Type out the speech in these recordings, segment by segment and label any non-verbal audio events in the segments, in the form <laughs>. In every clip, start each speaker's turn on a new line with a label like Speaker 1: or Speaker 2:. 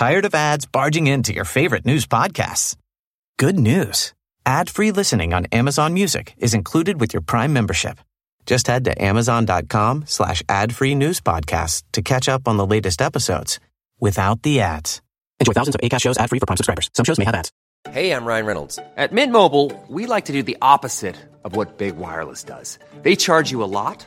Speaker 1: Tired of ads barging into your favorite news podcasts? Good news. Ad-free listening on Amazon Music is included with your Prime membership. Just head to amazon.com slash ad-free news podcasts to catch up on the latest episodes without the ads. Enjoy thousands of ACAST shows ad-free for Prime subscribers. Some shows may have ads.
Speaker 2: Hey, I'm Ryan Reynolds. At Mint Mobile, we like to do the opposite of what Big Wireless does. They charge you a lot,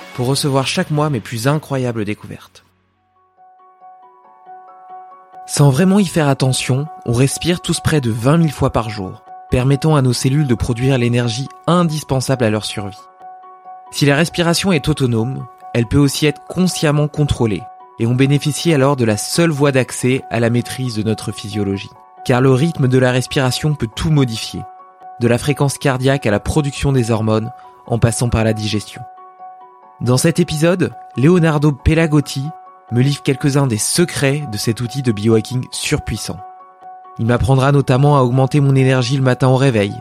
Speaker 3: pour recevoir chaque mois mes plus incroyables découvertes. Sans vraiment y faire attention, on respire tous près de 20 000 fois par jour, permettant à nos cellules de produire l'énergie indispensable à leur survie. Si la respiration est autonome, elle peut aussi être consciemment contrôlée, et on bénéficie alors de la seule voie d'accès à la maîtrise de notre physiologie. Car le rythme de la respiration peut tout modifier, de la fréquence cardiaque à la production des hormones, en passant par la digestion. Dans cet épisode, Leonardo Pelagotti me livre quelques-uns des secrets de cet outil de biohacking surpuissant. Il m'apprendra notamment à augmenter mon énergie le matin au réveil,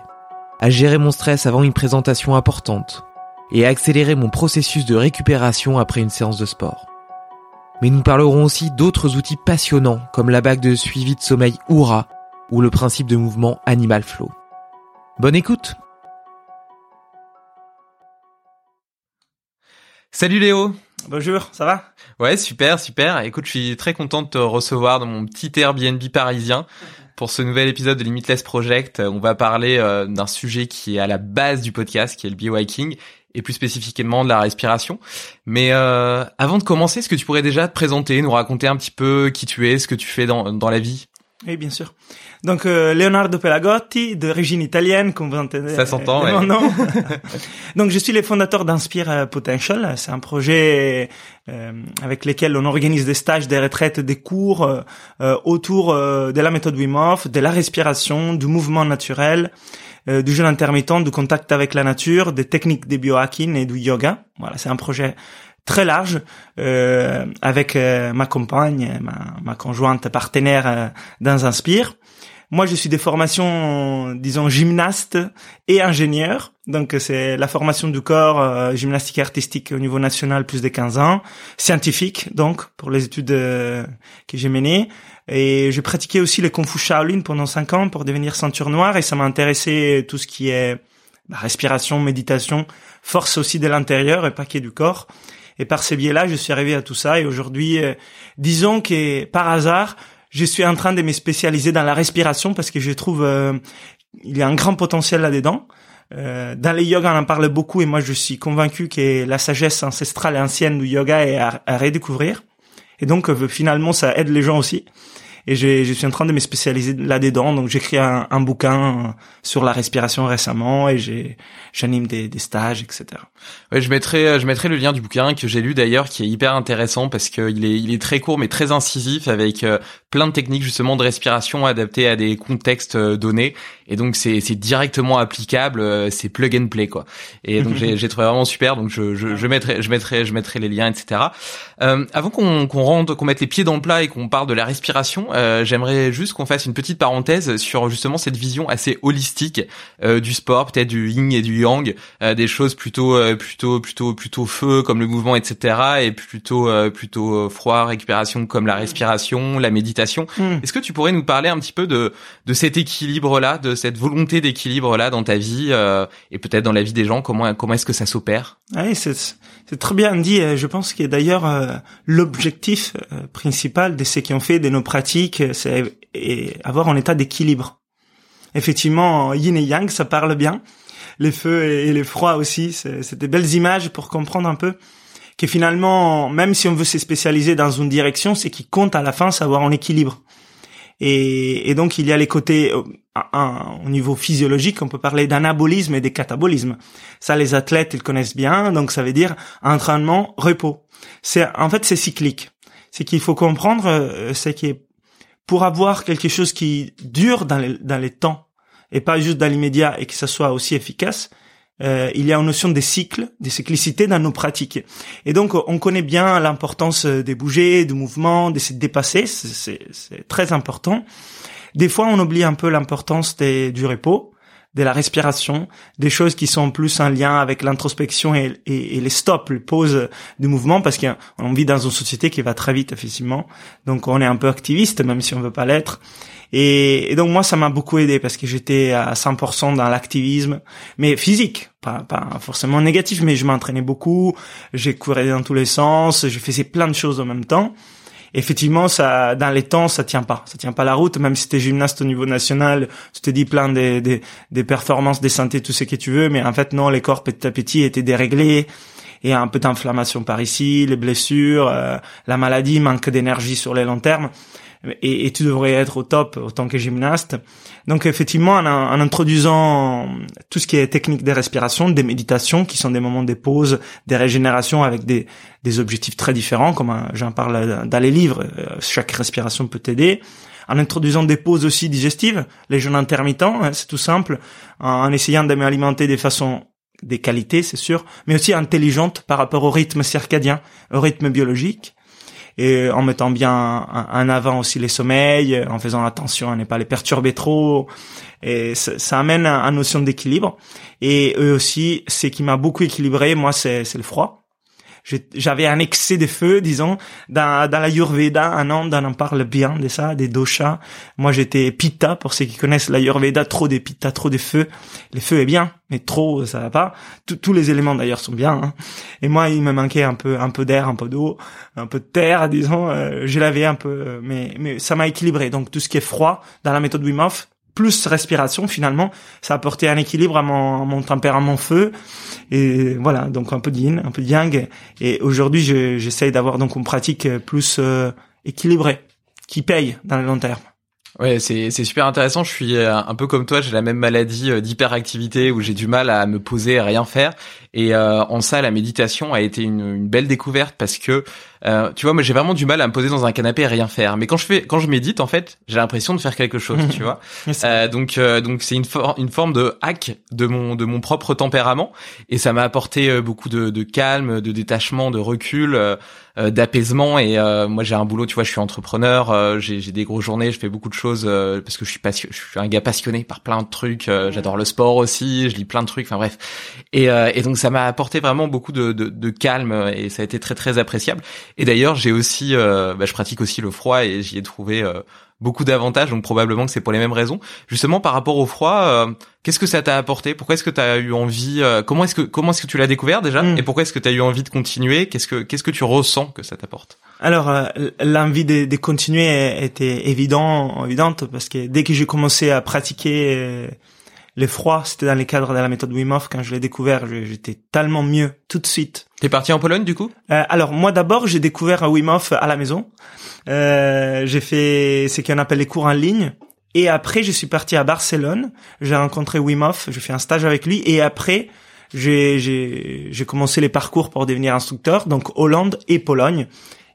Speaker 3: à gérer mon stress avant une présentation importante, et à accélérer mon processus de récupération après une séance de sport. Mais nous parlerons aussi d'autres outils passionnants comme la bague de suivi de sommeil Oura ou le principe de mouvement Animal Flow. Bonne écoute Salut Léo
Speaker 4: Bonjour, ça va?
Speaker 3: Ouais, super, super. Écoute, je suis très content de te recevoir dans mon petit Airbnb parisien pour ce nouvel épisode de Limitless Project. On va parler euh, d'un sujet qui est à la base du podcast, qui est le biohacking et plus spécifiquement de la respiration. Mais euh, avant de commencer, est-ce que tu pourrais déjà te présenter, nous raconter un petit peu qui tu es, ce que tu fais dans, dans la vie?
Speaker 4: Oui, bien sûr. Donc euh, Leonardo Pelagotti, d'origine italienne, comme vous entendez.
Speaker 3: Ça s'entend, ouais.
Speaker 4: Non. <laughs> Donc je suis le fondateur d'Inspire Potential. C'est un projet euh, avec lequel on organise des stages, des retraites, des cours euh, autour euh, de la méthode Wim Hof, de la respiration, du mouvement naturel, euh, du jeûne intermittent, du contact avec la nature, des techniques de biohacking et du yoga. Voilà, c'est un projet très large euh, avec euh, ma compagne, ma, ma conjointe partenaire euh, Inspire. Moi, je suis des formations, disons, gymnaste et ingénieur. Donc, c'est la formation du corps, euh, gymnastique artistique au niveau national, plus de 15 ans. Scientifique, donc, pour les études euh, que j'ai menées. Et j'ai pratiqué aussi le Kung Fu Shaolin pendant 5 ans pour devenir ceinture noire. Et ça m'a intéressé tout ce qui est bah, respiration, méditation, force aussi de l'intérieur et pas que du corps. Et par ces biais-là, je suis arrivé à tout ça. Et aujourd'hui, euh, disons que par hasard, je suis en train de me spécialiser dans la respiration parce que je trouve euh, il y a un grand potentiel là-dedans. Euh, dans les yoga, on en parle beaucoup et moi je suis convaincu que la sagesse ancestrale et ancienne du yoga est à, à redécouvrir. Et donc finalement, ça aide les gens aussi. Et je, suis en train de me spécialiser là-dedans. Donc j'écris un, un bouquin sur la respiration récemment et j'anime des, des stages, etc.
Speaker 3: Ouais, je mettrai, je mettrai le lien du bouquin que j'ai lu d'ailleurs, qui est hyper intéressant parce qu'il est, il est très court mais très incisif avec euh, plein de techniques justement de respiration adaptées à des contextes euh, donnés. Et donc c'est, c'est directement applicable, euh, c'est plug and play quoi. Et donc j'ai, trouvé vraiment super. Donc je, je, je mettrai, je mettrai, je mettrai les liens, etc. Euh, avant qu'on, qu'on rentre, qu'on mette les pieds dans le plat et qu'on parle de la respiration,
Speaker 5: euh, j'aimerais juste qu'on fasse une petite parenthèse sur justement cette vision assez holistique euh, du sport, peut-être du yin et du yang, euh, des choses plutôt plutôt plutôt plutôt feu comme le mouvement, etc. et plutôt plutôt froid, récupération comme la respiration, la méditation. Hmm. Est-ce que tu pourrais nous parler un petit peu de de cet équilibre là, de cette volonté d'équilibre là dans ta vie et peut-être dans la vie des gens Comment comment est-ce que ça s'opère?
Speaker 4: Oui, c'est c'est très bien dit. Je pense que d'ailleurs l'objectif principal de ce qu'on fait, de nos pratiques, c'est avoir un état d'équilibre. Effectivement, yin et yang, ça parle bien. Les feux et les froids aussi, c'est des belles images pour comprendre un peu que finalement, même si on veut se spécialiser dans une direction, c'est qui compte à la fin, savoir en équilibre. Et, donc, il y a les côtés, euh, au niveau physiologique, on peut parler d'anabolisme et de catabolisme. Ça, les athlètes, ils connaissent bien. Donc, ça veut dire entraînement, repos. C'est, en fait, c'est cyclique c'est qu'il faut comprendre, euh, c'est que pour avoir quelque chose qui dure dans les, dans les temps et pas juste dans l'immédiat et que ça soit aussi efficace, euh, il y a une notion de cycle, de cyclicité dans nos pratiques. Et donc, on connaît bien l'importance des bouger, du mouvement, de se dépasser, c'est très important. Des fois, on oublie un peu l'importance du repos de la respiration, des choses qui sont plus en lien avec l'introspection et, les stops, les pauses du mouvement, parce qu'on vit dans une société qui va très vite, effectivement. Donc on est un peu activiste, même si on veut pas l'être. Et, donc moi, ça m'a beaucoup aidé parce que j'étais à 100% dans l'activisme, mais physique, pas, pas forcément négatif, mais je m'entraînais beaucoup, j'ai couru dans tous les sens, je faisais plein de choses en même temps effectivement, ça, dans les temps, ça tient pas. Ça tient pas la route. Même si t'es gymnaste au niveau national, tu te dis plein des, des, des performances, des santé, tout ce que tu veux. Mais en fait, non, les corps petit à petit étaient déréglés. Et un peu d'inflammation par ici, les blessures, euh, la maladie, manque d'énergie sur les longs termes et, et, tu devrais être au top autant que gymnaste. Donc effectivement, en, en, introduisant tout ce qui est technique de respiration, des méditations, qui sont des moments de pause, des régénérations avec des, des objectifs très différents, comme euh, j'en parle dans les livres, euh, chaque respiration peut t'aider. En introduisant des pauses aussi digestives, les jeûnes intermittents, hein, c'est tout simple, en, essayant de m'alimenter de façon des qualités, c'est sûr, mais aussi intelligente par rapport au rythme circadien, au rythme biologique et en mettant bien en avant aussi les sommeils, en faisant attention à ne pas les perturber trop. Et ça, ça amène une notion d'équilibre. Et eux aussi, ce qui m'a beaucoup équilibré, moi, c'est le froid j'avais un excès de feu, disons, dans, dans la Yurveda, un an, on en parle bien de ça, des doshas. Moi, j'étais pitta, pour ceux qui connaissent la Yurveda, trop de pitta, trop de feu. Le feu est bien, mais trop, ça va pas. tous les éléments, d'ailleurs, sont bien. Hein. Et moi, il me manquait un peu, un peu d'air, un peu d'eau, un peu de terre, disons. Euh, je l'avais un peu, mais, mais ça m'a équilibré. Donc, tout ce qui est froid, dans la méthode Wim Hof, plus respiration finalement ça a apporté un équilibre à mon, mon tempérament feu et voilà donc un peu de yin un peu de yang et aujourd'hui j'essaye d'avoir donc une pratique plus euh, équilibrée qui paye dans le long terme
Speaker 5: Ouais, c'est c'est super intéressant. Je suis euh, un peu comme toi, j'ai la même maladie euh, d'hyperactivité où j'ai du mal à me poser, à rien faire. Et en ça, la méditation a été une belle découverte parce que euh, tu vois, moi j'ai vraiment du mal à me poser dans un canapé et rien faire. Mais quand je fais, quand je médite, en fait, j'ai l'impression de faire quelque chose, tu <laughs> vois. Euh, donc donc c'est une, une forme de hack de mon de mon propre tempérament et ça m'a apporté beaucoup de, de calme, de détachement, de recul. d'apaisement et moi j'ai un boulot tu vois je suis entrepreneur j'ai j'ai des grosses journées je fais beaucoup de choses parce que je suis passionné je suis un gars passionné par plein de trucs j'adore le sport aussi je lis plein de trucs enfin bref et et donc ça m'a apporté vraiment beaucoup de, de, de, calme et ça a été très très appréciable. Et d'ailleurs, j'ai aussi, euh, bah, je pratique aussi le froid et j'y ai trouvé euh, beaucoup d'avantages. Donc probablement que c'est pour les mêmes raisons. Justement, par rapport au froid, euh, qu'est-ce que ça t'a apporté? Pourquoi est-ce que tu as eu envie Comment est-ce que comment est-ce que tu l'as découvert déjà? Hmm. Et pourquoi est-ce que tu as eu envie de continuer? Qu'est-ce que qu'est-ce que tu ressens que ça t'apporte?
Speaker 4: Alors, l'envie de, de, continuer était évident, évidente parce que dès que j'ai commencé à pratiquer les froids, c'était dans les cadres de la méthode Wim Hof. Quand je l'ai découvert, j'étais tellement mieux tout de suite.
Speaker 5: T'es parti en Pologne du coup
Speaker 4: euh, Alors moi d'abord, j'ai découvert Wim Hof à la maison. Euh, j'ai fait ce qu'on appelle les cours en ligne. Et après, je suis parti à Barcelone. J'ai rencontré Wim. J'ai fait un stage avec lui. Et après, j'ai j'ai commencé les parcours pour devenir instructeur. Donc Hollande et Pologne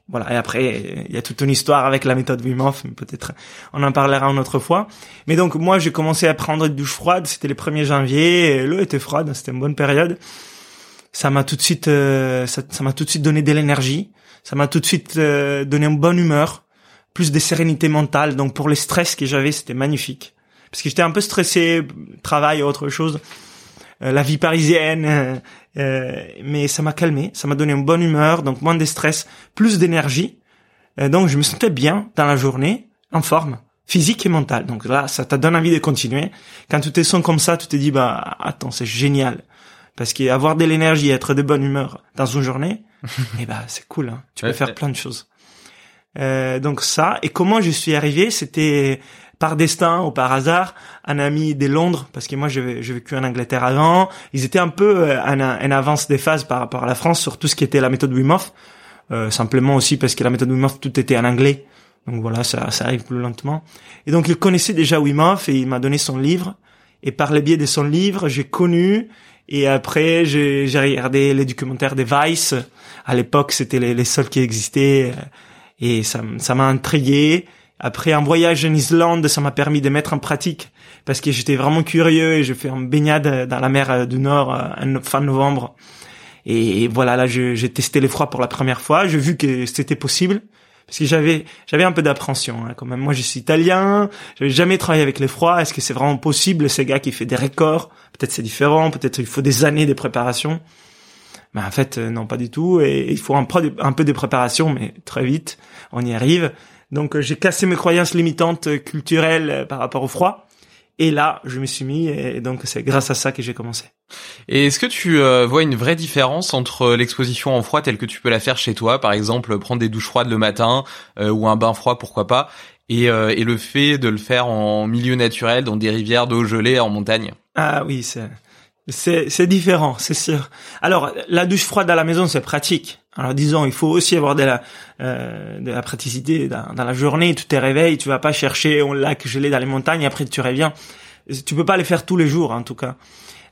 Speaker 4: voilà. Et après, il y a toute une histoire avec la méthode Wim Hof, peut-être on en parlera une autre fois. Mais donc moi, j'ai commencé à prendre une douche froide. C'était le 1er janvier. L'eau était froide. C'était une bonne période. Ça m'a tout de suite, euh, ça m'a tout de suite donné de l'énergie. Ça m'a tout de suite euh, donné une bonne humeur plus de sérénité mentale. Donc pour les stress que j'avais, c'était magnifique. Parce que j'étais un peu stressé, travail, autre chose, euh, la vie parisienne. Euh, <laughs> euh, mais ça m'a calmé, ça m'a donné une bonne humeur, donc moins de stress, plus d'énergie. donc je me sentais bien dans la journée, en forme physique et mentale. Donc là, ça te donne envie de continuer. Quand tu te sens comme ça, tu te dis bah attends, c'est génial. Parce qu'avoir de l'énergie, être de bonne humeur dans une journée, <laughs> eh ben c'est cool. Hein. Tu peux faire plein de choses. Euh, donc ça. Et comment je suis arrivé, c'était par destin ou par hasard, un ami de Londres, parce que moi j'ai vécu en Angleterre avant, ils étaient un peu euh, en, en, avance des phases par rapport à la France sur tout ce qui était la méthode Wim Hof, euh, simplement aussi parce que la méthode Wim Hof tout était en anglais, donc voilà ça, ça arrive plus lentement. Et donc il connaissait déjà Wim Hof et il m'a donné son livre, et par le biais de son livre j'ai connu et après j'ai regardé les documentaires des Vice, à l'époque c'était les, les seuls qui existaient. Et ça m'a intrigué. Après un voyage en Islande, ça m'a permis de mettre en pratique. Parce que j'étais vraiment curieux et je fais une baignade dans la mer du Nord en euh, fin novembre. Et voilà, là, j'ai testé les froids pour la première fois. J'ai vu que c'était possible parce que j'avais j'avais un peu d'appréhension hein, quand même. Moi, je suis italien, j'avais jamais travaillé avec les froids. Est-ce que c'est vraiment possible ces gars qui fait des records? Peut-être c'est différent, peut-être il faut des années de préparation. Mais en fait, euh, non, pas du tout. Et il faut un peu de préparation, mais très vite, on y arrive. Donc euh, j'ai cassé mes croyances limitantes euh, culturelles par rapport au froid. Et là, je me suis mis, et donc c'est grâce à ça que j'ai commencé.
Speaker 5: Et est-ce que tu vois une vraie différence entre l'exposition en froid telle que tu peux la faire chez toi, par exemple prendre des douches froides le matin ou un bain froid, pourquoi pas, et, et le fait de le faire en milieu naturel, dans des rivières d'eau gelée en montagne?
Speaker 4: Ah oui, c'est c'est c'est différent, c'est sûr. Alors la douche froide à la maison, c'est pratique. Alors disons, il faut aussi avoir de la, euh, de la praticité dans, la journée. Tu te réveilles, tu vas pas chercher un lac gelé dans les montagnes, après tu reviens. Tu peux pas les faire tous les jours, en tout cas.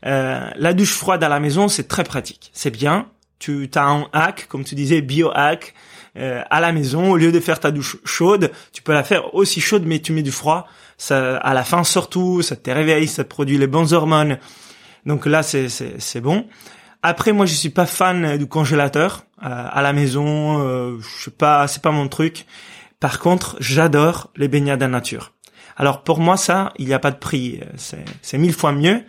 Speaker 4: Euh, la douche froide à la maison, c'est très pratique. C'est bien. Tu as un hack, comme tu disais, bio-hack, euh, à la maison. Au lieu de faire ta douche chaude, tu peux la faire aussi chaude, mais tu mets du froid. Ça, à la fin surtout, ça te réveille, ça te produit les bonnes hormones. Donc là, c'est bon. Après, moi, je suis pas fan du congélateur euh, à la maison. Euh, je sais pas, c'est pas mon truc. Par contre, j'adore les baignades en nature. Alors pour moi, ça, il n'y a pas de prix. C'est mille fois mieux.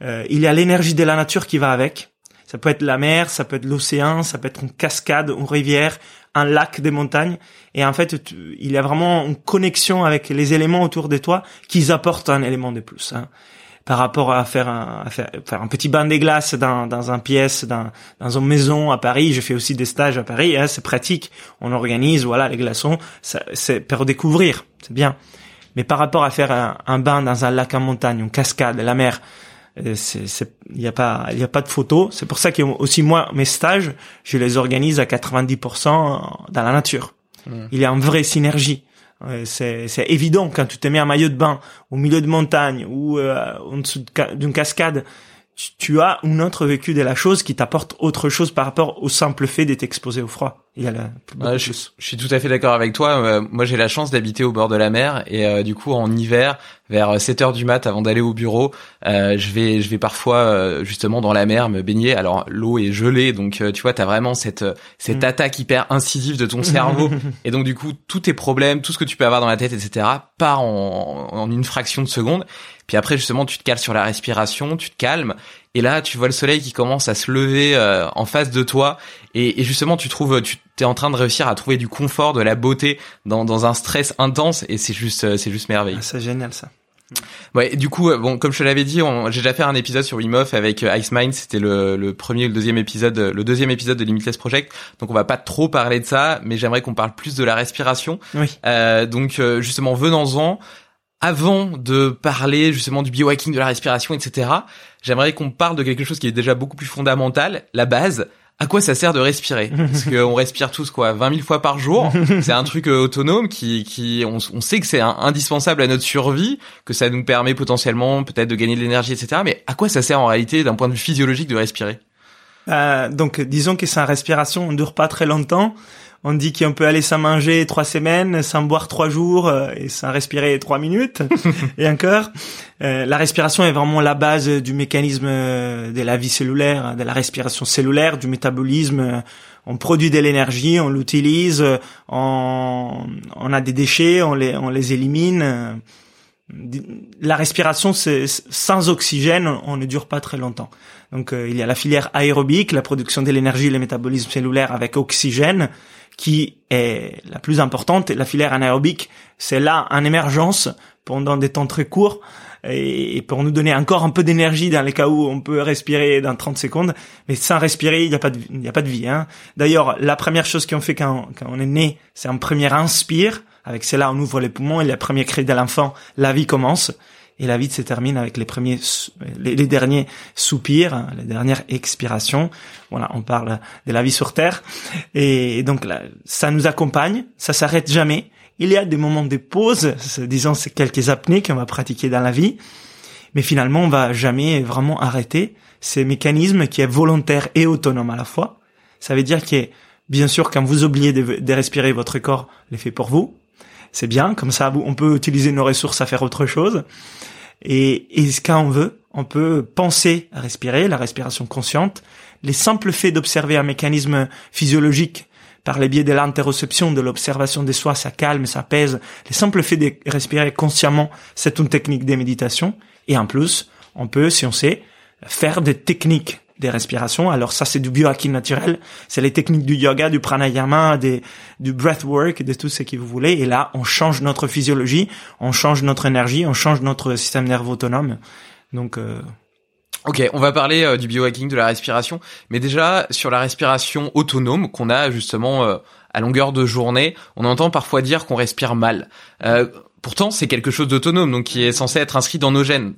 Speaker 4: Euh, il y a l'énergie de la nature qui va avec. Ça peut être la mer, ça peut être l'océan, ça peut être une cascade, une rivière, un lac des montagnes. Et en fait, il y a vraiment une connexion avec les éléments autour de toi qui apportent un élément de plus. Hein par rapport à faire un, à faire, faire, un petit bain des glaces dans, dans un pièce, dans, dans une maison à Paris. Je fais aussi des stages à Paris. Hein, c'est pratique. On organise, voilà, les glaçons. C'est pour découvrir. C'est bien. Mais par rapport à faire un, un, bain dans un lac en montagne, une cascade, la mer, euh, il n'y a pas, il a pas de photo. C'est pour ça que aussi moi, mes stages, je les organise à 90% dans la nature. Mmh. Il y a une vraie synergie c'est évident quand tu te mets un maillot de bain au milieu de montagne ou euh, en dessous d'une cascade, tu, as un autre vécu de la chose qui t'apporte autre chose par rapport au simple fait d'être exposé au froid. Il y a
Speaker 5: la, je, suis tout à fait d'accord avec toi. Euh, moi, j'ai la chance d'habiter au bord de la mer et euh, du coup, en hiver, vers 7 heures du mat, avant d'aller au bureau, euh, je vais, je vais parfois justement dans la mer me baigner. Alors, l'eau est gelée, donc tu vois, t'as vraiment cette cette mm. attaque hyper incisive de ton <laughs> cerveau et donc du coup, tous tes problèmes, tout ce que tu peux avoir dans la tête, etc., part en, en une fraction de seconde. Puis après, justement, tu te cales sur la respiration, tu te calmes et là, tu vois le soleil qui commence à se lever euh, en face de toi, et, et, justement, tu trouves, tu es en train de réussir à trouver du confort, de la beauté dans, dans un stress intense, et c'est juste, euh, c'est juste merveilleux.
Speaker 4: Ah, c'est génial ça.
Speaker 5: Ouais, du coup, euh, bon, comme je te l'avais dit, j'ai déjà fait un épisode sur Wim Hof avec Ice Mind. C'était le, le, premier, le deuxième épisode, le deuxième épisode de Limitless Project. Donc, on va pas trop parler de ça, mais j'aimerais qu'on parle plus de la respiration.
Speaker 4: Oui.
Speaker 5: Euh, donc, justement, venons-en avant de parler justement du biohacking, de la respiration, etc., j'aimerais qu'on parle de quelque chose qui est déjà beaucoup plus fondamental, la base. À quoi ça sert de respirer? Parce <laughs> qu'on respire tous quoi, 20 000 fois par jour. <laughs> C'est un truc euh, autonome qui, qui, on, sait que c'est indispensable à notre survie, que ça nous permet potentiellement peut-être de gagner de l'énergie, etc. Mais à quoi ça sert en réalité d'un point de vue physiologique de respirer?
Speaker 4: Euh, Donc, disons que sa respiration ne dure pas très longtemps On dit qu'on peut aller sans manger trois semaines, sans boire trois jours euh, et sans respirer trois minutes. <laughs> et encore, euh, la respiration est vraiment la base du mécanisme euh, de la vie cellulaire, de la respiration cellulaire, du métabolisme. On produit de l'énergie, on l'utilise, on, on, a des déchets, on les, on les élimine. La respiration, c'est sans oxygène, on ne dure pas très longtemps. Donc il y a la filière aérobique, la production de l'énergie, le métabolisme cellulaire avec oxygène qui est la plus importante. La filière anaérobique, c'est là en émergence pendant des temps très courts et pour nous donner encore un peu d'énergie dans les cas où on peut respirer dans 30 secondes. Mais sans respirer, il n'y a pas de, il a pas de vie. Hein. D'ailleurs, la première chose qu'on fait quand, quand on est né, c'est un premier inspire. Avec cela, on ouvre les poumons et le premier cri de l'enfant, la vie commence et la vie se termine avec les premiers, les, derniers soupirs, hein, les dernières expirations. Voilà, on parle de la vie sur Terre. Et donc là, ça nous accompagne, ça s'arrête jamais. Il y a des moments de pause, disons c'est quelques apnées qu'on va pratiquer dans la vie, mais finalement on va jamais vraiment arrêter ces mécanismes qui est volontaire et autonome à la fois. Ça veut dire que bien sûr quand vous oubliez de, respirer, votre corps les fait pour vous c'est bien, comme ça on peut utiliser nos ressources à faire autre chose. Et, et quand on veut, on peut penser à respirer, la respiration consciente. Les simples faits d'observer un mécanisme physiologique par les biais de l'interoception, de l'observation des soi, ça calme, ça pèse. Les simples faits de respirer consciemment, c'est une technique de méditation. Et en plus, on peut, si on sait, faire des techniques des respirations. Alors ça, c'est du biohacking naturel. C'est les techniques du yoga, du pranayama, des, du breathwork, de tout ce que vous voulez. Et là, on change notre physiologie, on change notre énergie, on change notre système nerveux autonome. Donc, euh...
Speaker 3: Ok, on va parler euh, du biohacking, de la respiration, mais déjà sur la respiration autonome qu'on a justement euh, à longueur de journée, on entend parfois dire qu'on respire mal. Euh, Pourtant, c'est quelque chose d'autonome, donc qui est censé être inscrit dans nos gènes.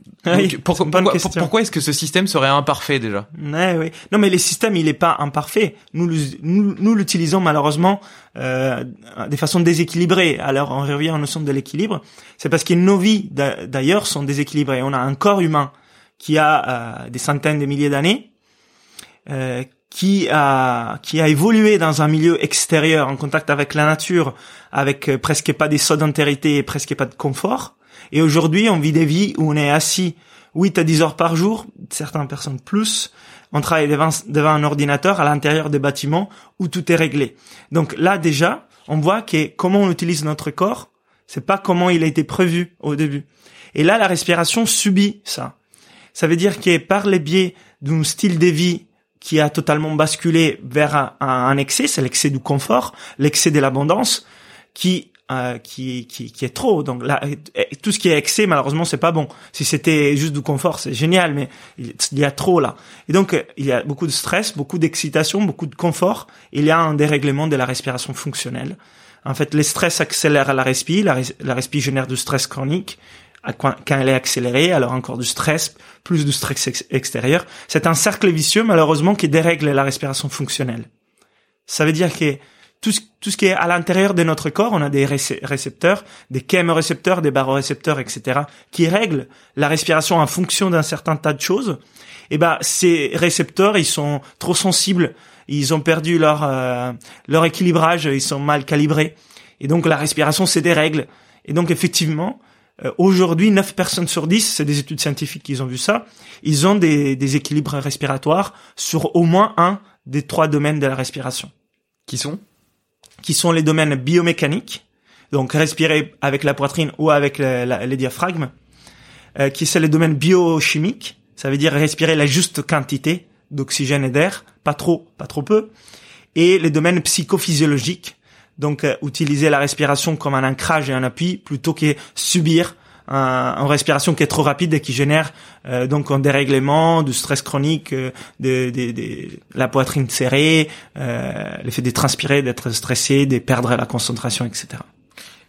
Speaker 3: pourquoi, est-ce que ce système serait imparfait déjà?
Speaker 4: Ouais, oui. Non, mais le système, il est pas imparfait. Nous, nous, l'utilisons malheureusement euh, de façon déséquilibrée. Alors, on revient à notion de l'équilibre. C'est parce que nos vies, d'ailleurs, sont déséquilibrées. On a un corps humain qui a euh, des centaines de milliers d'années, euh, qui a qui a évolué dans un milieu extérieur en contact avec la nature avec euh, presque pas des sédentarité et presque pas de confort. Et aujourd'hui on vit des vies où on est assis 8 à 10 heures par jour certaines personnes plus. On travaille devant, devant un ordinateur à l'intérieur des bâtiments où tout est réglé. Donc là déjà on voit que comment on utilise notre corps c'est pas comment il a été prévu au début. Et là la respiration subit ça. Ça veut dire que par les biais d'un style de vie qui a totalement basculé vers un, un excès, c'est l'excès du confort, l'excès de l'abondance, qui euh, qui, qui, qui est trop. Donc là, tout ce qui est excès, malheureusement, c'est pas bon. Si c'était juste du confort, c'est génial, mais il y a trop là. Et donc, il y a beaucoup de stress, beaucoup d'excitation, beaucoup de confort. Il y a un dérèglement de la respiration fonctionnelle. En fait, le stress accélère la respiration, la, la respiration génère du stress chronique quand elle est accélérée, alors encore du stress, plus du stress extérieur. C'est un cercle vicieux, malheureusement, qui dérègle la respiration fonctionnelle. Ça veut dire que tout ce, qui est à l'intérieur de notre corps, on a des récepteurs, des chémorécepteurs, des barorécepteurs, etc., qui règlent la respiration en fonction d'un certain tas de choses. Et eh ben, ces récepteurs, ils sont trop sensibles, ils ont perdu leur euh, leur équilibrage, ils sont mal calibrés, et donc la respiration c'est des règles. Et donc effectivement, euh, aujourd'hui, 9 personnes sur 10, c'est des études scientifiques qui ont vu ça, ils ont des, des équilibres respiratoires sur au moins un des trois domaines de la respiration.
Speaker 3: Qui sont?
Speaker 4: Qui sont les domaines biomécaniques, donc respirer avec la poitrine ou avec les diaphragmes, euh, qui sont les domaines biochimiques, ça veut dire respirer la juste quantité d'oxygène et d'air, pas trop, pas trop peu, et les domaines psychophysiologiques, donc euh, utiliser la respiration comme un ancrage et un appui plutôt que subir un, une respiration qui est trop rapide et qui génère euh, donc un dérèglement, du stress chronique, euh, de, la poitrine serrée, l'effet de transpirer, d'être stressé, de perdre la concentration, etc.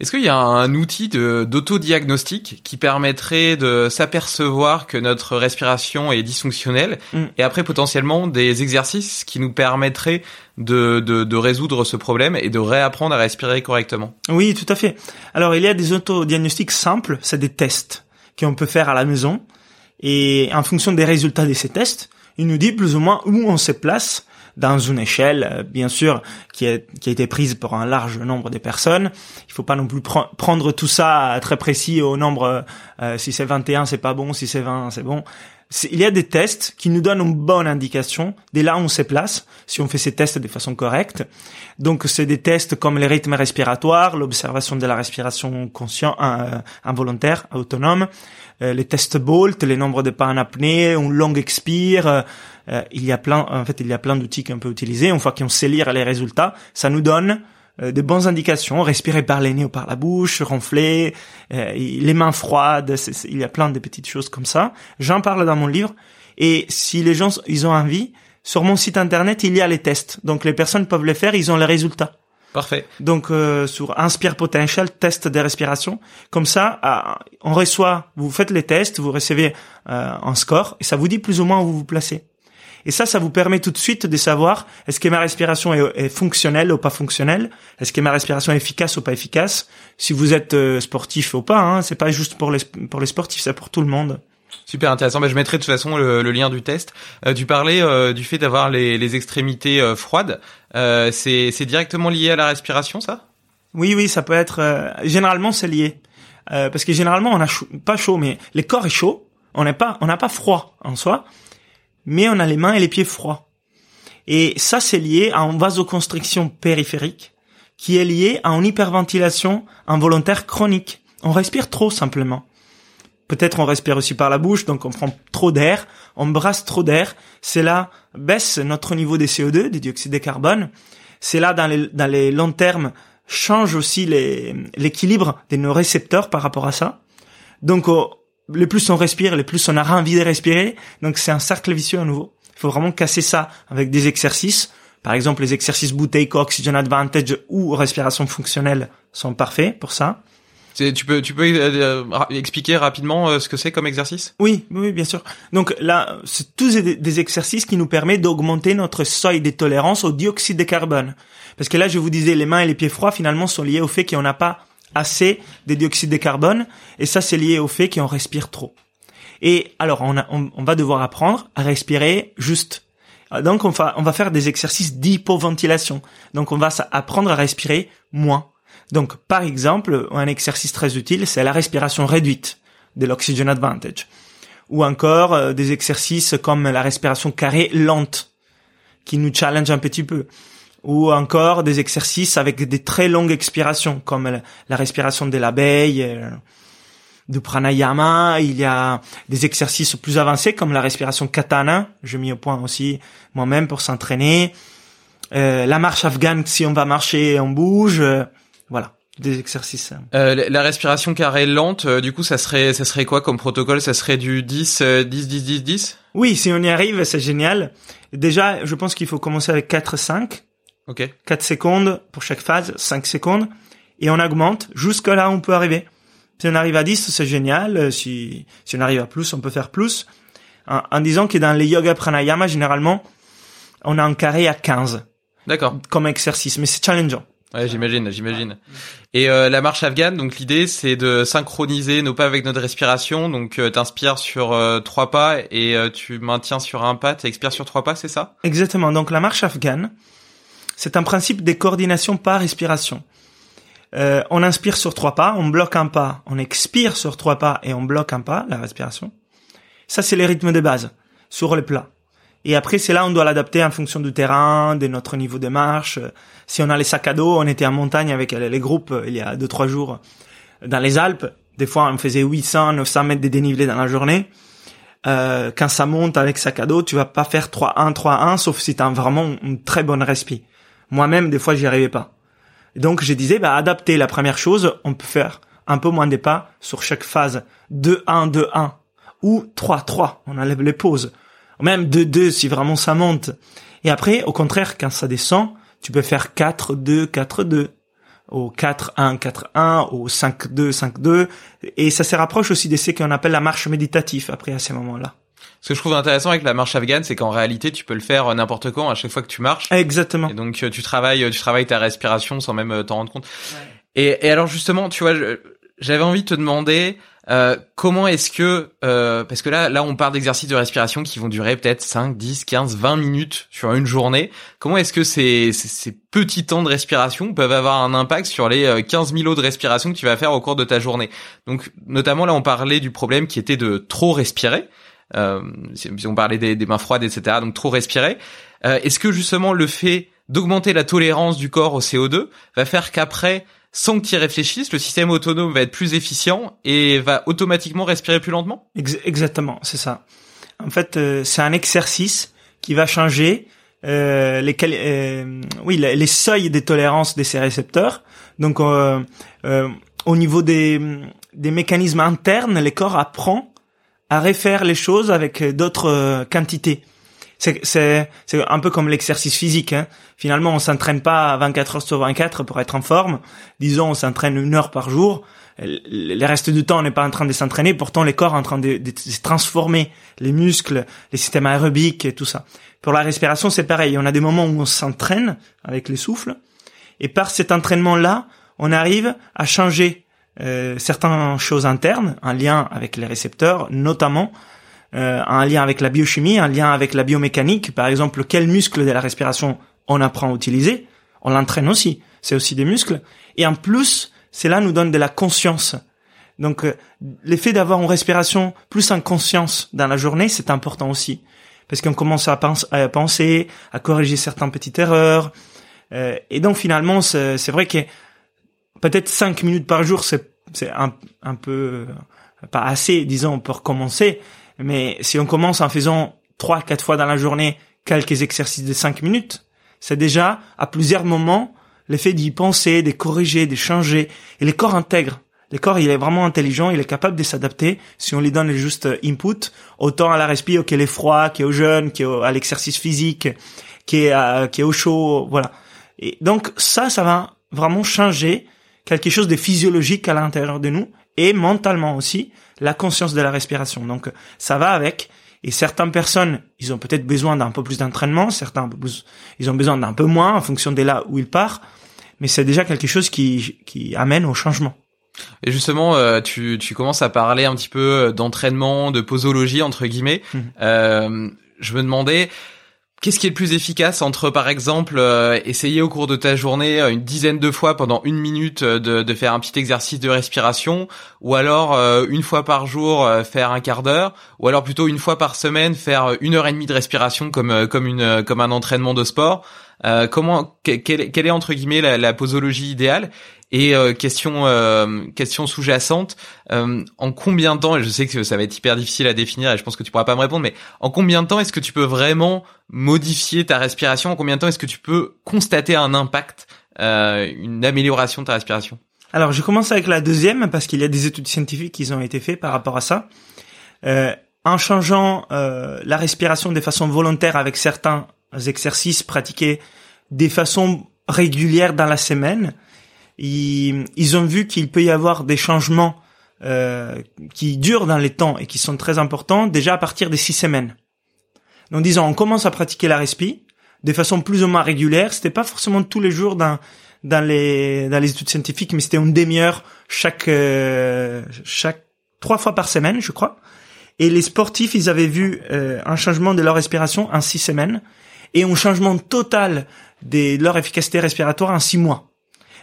Speaker 3: Est-ce qu'il y a un outil d'autodiagnostic qui permettrait de s'apercevoir que notre respiration est dysfonctionnelle mm. et après potentiellement des exercices qui nous permettraient de, de, de, résoudre ce problème et de réapprendre à respirer correctement?
Speaker 4: Oui, tout à fait. Alors il y a des autodiagnostics simples, c'est des tests qu'on peut faire à la maison et en fonction des résultats de ces tests, il nous dit plus ou moins où on se place dans une échelle, euh, bien sûr, qui a, qui a été prise pour un large nombre de personnes. Il faut pas non plus prendre tout ça très précis au nombre, euh, si c'est 21, c'est pas bon, si c'est 20, c'est bon il y a des tests qui nous donnent une bonne indication dès là où on se place, si on fait ces tests de façon correcte. Donc, c'est des tests comme les rythmes respiratoires, l'observation de la respiration conscient, euh, involontaire, autonome, euh, les tests Bolt, les nombres de pas en apnée, une longue expire. Euh, il y a plein, en fait, il y a plein d'outils qu'on peut utiliser. Une fois qu'on sait lire les résultats, ça nous donne euh, de bonnes indications, respirer par les nez ou par la bouche, ronfler, euh, les mains froides, il y a plein de petites choses comme ça. J'en parle dans mon livre et si les gens ils ont envie, sur mon site internet il y a les tests, donc les personnes peuvent les faire, ils ont les résultats.
Speaker 3: Parfait.
Speaker 4: Donc euh, sur Inspire Potential, test de respiration, comme ça, on reçoit, vous faites les tests, vous recevez un score et ça vous dit plus ou moins où vous vous placez. Et ça, ça vous permet tout de suite de savoir est-ce que ma respiration est, fonctionnelle ou pas fonctionnelle, est-ce que ma respiration est efficace ou pas efficace? Si vous êtes euh, sportif ou pas, hein, c'est pas juste pour les pour les sportifs, c'est pour tout le monde.
Speaker 3: Super intéressant. Bah, je mettrai de toute façon le, lien du test. Euh, tu parlais euh, du fait d'avoir les, les, extrémités euh, froides. c'est c'est directement lié à la respiration, ça?
Speaker 4: Oui, oui, ça peut être. généralement, c'est lié parce que généralement, on a pas chaud, mais le corps est chaud. On n'est pas on n'a pas froid en soi mais on a les mains et les pieds froids. Et ça, c'est lié à une vasoconstriction périphérique qui est liée à une hyperventilation involontaire chronique. On respire trop simplement. Peut-être on respire aussi par la bouche, donc on prend trop d'air, on brasse trop d'air. C'est là baisse notre niveau de CO2, du dioxyde de carbone. C'est là dans les, dans les longs termes change aussi l'équilibre de nos récepteurs par rapport à ça. Donc le plus on respire, le plus on a envie de respirer. Donc c'est un cercle vicieux à nouveau. Il faut vraiment casser ça avec des exercices. Par exemple, les exercices bouteille Oxygen Advantage ou respiration fonctionnelle sont parfaits pour ça.
Speaker 3: Tu peux, tu peux euh, euh, expliquer rapidement euh, ce que c'est comme exercice?
Speaker 4: Oui, oui, bien sûr. Donc là, c'est tous des, exercices qui nous permettent d'augmenter notre seuil de tolérance au dioxyde de carbone. Parce que là, je vous disais, les mains et les pieds froids, finalement, sont liés au fait qu'on n'a pas assez de dioxyde de carbone, et ça c'est lié au fait qu'on respire trop. Et alors on, va devoir apprendre à respirer juste. Donc on va, on va faire des exercices d'hypoventilation. Donc on va apprendre à respirer moins. Donc par exemple, un exercice très utile, c'est la respiration réduite de l'oxygen advantage. Ou encore euh, des exercices comme la respiration carrée lente, qui nous challenge un petit peu ou encore des exercices avec des très longues expirations, comme la, respiration de l'abeille, euh, du pranayama. Il y a des exercices plus avancés comme la respiration katana. Je mis au point aussi moi-même pour s'entraîner. Euh, la marche afghane, si on va marcher, on bouge. Euh, voilà des exercices.
Speaker 3: Euh, la respiration carrée lente, euh, du coup, ça serait, ça serait quoi comme protocole? Ça serait du 10, 10, 10, 10, 10
Speaker 4: Oui, si on y arrive, c'est génial. Déjà, je pense qu'il faut commencer avec 4, 5.
Speaker 3: Ok.
Speaker 4: 4 secondes pour chaque phase, 5 secondes, et on augmente jusqu'à là où on peut arriver. Si on arrive à 10, c'est génial. Euh, si, si on arrive à plus, on peut faire plus. En, en disant que dans les yoga pranayama, généralement, on a un carré à 15.
Speaker 3: D'accord.
Speaker 4: Comme exercice, mais c'est challengeant.
Speaker 3: Ouais, j'imagine, j'imagine. Et euh, la marche afghane, donc l'idée c'est de synchroniser nos pas avec notre respiration. Donc euh, t'inspires sur euh, trois pas et euh, tu maintiens sur un pas, t'expires sur trois pas, c'est ça?
Speaker 4: Exactement. Donc la marche afghane, c'est un principe de coordination par respiration. Euh, on inspire sur trois pas, on bloque un pas, on expire sur trois pas et on bloque un pas, la respiration. Ça, c'est les rythmes de base, sur les plats. Et après, c'est là on doit l'adapter en fonction du terrain, de notre niveau de marche. Si on a les sacs à dos, on était en montagne avec les groupes il y a deux, trois jours dans les Alpes. Des fois, on faisait 800, 900 mètres de dénivelé dans la journée. Euh, quand ça monte avec sac à dos, tu vas pas faire 3-1, 3-1, sauf si tu as vraiment une très bonne respi. Moi-même, des fois, j'y arrivais pas. donc, je disais, bah, adapter la première chose, on peut faire un peu moins de pas sur chaque phase. 2-1, 2-1. Ou 3-3. On enlève les pauses. Même 2-2 si vraiment ça monte. Et après, au contraire, quand ça descend, tu peux faire 4-2, 4-2 au 4-1, 4-1, au 5-2, 5-2. Et ça se rapproche aussi de ce qu'on appelle la marche méditative après à ces moments-là.
Speaker 3: Ce que je trouve intéressant avec la marche afghane, c'est qu'en réalité, tu peux le faire n'importe quand, à chaque fois que tu marches.
Speaker 4: Exactement.
Speaker 3: Et donc, euh, tu travailles, euh, tu travailles ta respiration sans même euh, t'en rendre compte. Ouais. Et, et, alors, justement, tu vois, j'avais envie de te demander,
Speaker 5: Euh, comment est-ce que euh, parce que là là on parle d'exercices de respiration qui vont durer peut-être 5, 10, 15, 20 minutes sur une journée. Comment est-ce que ces, ces, ces, petits temps de respiration peuvent avoir un impact sur les 15 000 autres de respiration que tu vas faire au cours de ta journée? Donc notamment là on parlait du problème qui était de trop respirer. Euh, on parlait des, mains froides etc. Donc trop respirer. Euh, est-ce que justement le fait d'augmenter la tolérance du corps au CO2 va faire qu'après sans que tu y réfléchisses, le système autonome va être plus efficient et va automatiquement respirer plus lentement?
Speaker 4: Exactement, c'est ça. En fait, euh, c'est un exercice qui va changer euh, les, euh, oui, les, seuils des tolérances de ces récepteurs. Donc, euh, au niveau des, des mécanismes internes, les corps apprend à refaire les choses avec d'autres quantités c'est c'est c'est un peu comme l'exercice physique. Hein. Finalement, on s'entraîne pas 24 heures sur 24 pour être en forme. Disons, on s'entraîne une heure par jour. Le reste du temps, on n'est pas en train de s'entraîner. Pourtant, les corps sont en train de, de, se transformer, les muscles, les systèmes aérobiques et tout ça. Pour la respiration, c'est pareil. On a des moments où on s'entraîne avec les souffles, et par cet entraînement-là, on arrive à changer euh, certaines choses internes, en lien avec les récepteurs, notamment euh, un lien avec la biochimie, un lien avec la biomécanique. Par exemple, quel muscle de la respiration on apprend à utiliser, on l'entraîne aussi. C'est aussi des muscles. Et en plus, cela nous donne de la conscience. Donc, euh, l'effet d'avoir une respiration plus en conscience dans la journée, c'est important aussi. Parce qu'on commence à, penser, à corriger certaines petites erreurs. Euh, et donc, finalement, c'est vrai que peut-être cinq minutes par jour, c'est un, un peu pas assez, disons, pour commencer. Mais si on commence en faisant trois, quatre fois dans la journée quelques exercices de cinq minutes, c'est déjà à plusieurs moments l'effet d'y penser, de corriger, de changer. Et le corps intègre. Le corps, il est vraiment intelligent, il est capable de s'adapter si on lui donne le juste input, autant à la respiration qu'à l'effroi, qu'au jeûne, qu'à l'exercice physique, qu'à au chaud, voilà. Et donc ça, ça va vraiment changer quelque chose de physiologique à l'intérieur de nous et mentalement aussi la conscience de la respiration. Donc ça va avec. Et certaines personnes, ils ont peut-être besoin d'un peu plus d'entraînement, certains ils ont besoin d'un peu moins en fonction de là où ils partent, mais c'est déjà quelque chose qui, qui amène au changement.
Speaker 5: Et justement, euh, tu, tu commences à parler un petit peu d'entraînement, de posologie entre guillemets. Mmh. Euh, je me demandais, Qu'est-ce qui est le plus efficace entre, par exemple, euh, essayer au cours de ta journée euh, une dizaine de fois pendant une minute euh, de, faire un petit exercice de respiration, ou alors une fois par jour faire un quart d'heure, ou alors plutôt une fois par semaine faire une heure et demie de respiration comme une comme un entraînement de sport? comment quelle, est entre guillemets la posologie idéale? Et euh, question euh, question sous-jacente, euh, en combien de temps, et je sais que ça va être hyper difficile à définir et je pense que tu pourras pas me répondre, mais en combien de temps est-ce que tu peux vraiment modifier ta respiration? En combien de temps est-ce que tu peux constater un impact, une amélioration de ta respiration?
Speaker 4: Alors je commence avec la deuxième parce qu'il y a des études scientifiques qui ont été faites par rapport à ça. en changeant la respiration de façon volontaire avec certains exercices pratiqués de façon régulière dans la semaine, ils, ils ont vu qu'il peut y avoir des changements euh, qui durent dans les temps et qui sont très importants déjà à partir des six semaines. Donc disons, on commence à pratiquer la respi de façon plus ou moins régulière. C'était pas forcément tous les jours dans dans les dans les études scientifiques, mais c'était une demi-heure chaque euh, chaque trois fois par semaine, je crois. Et les sportifs, ils avaient vu euh, un changement de leur respiration en six semaines et un changement total de leur efficacité respiratoire en six mois.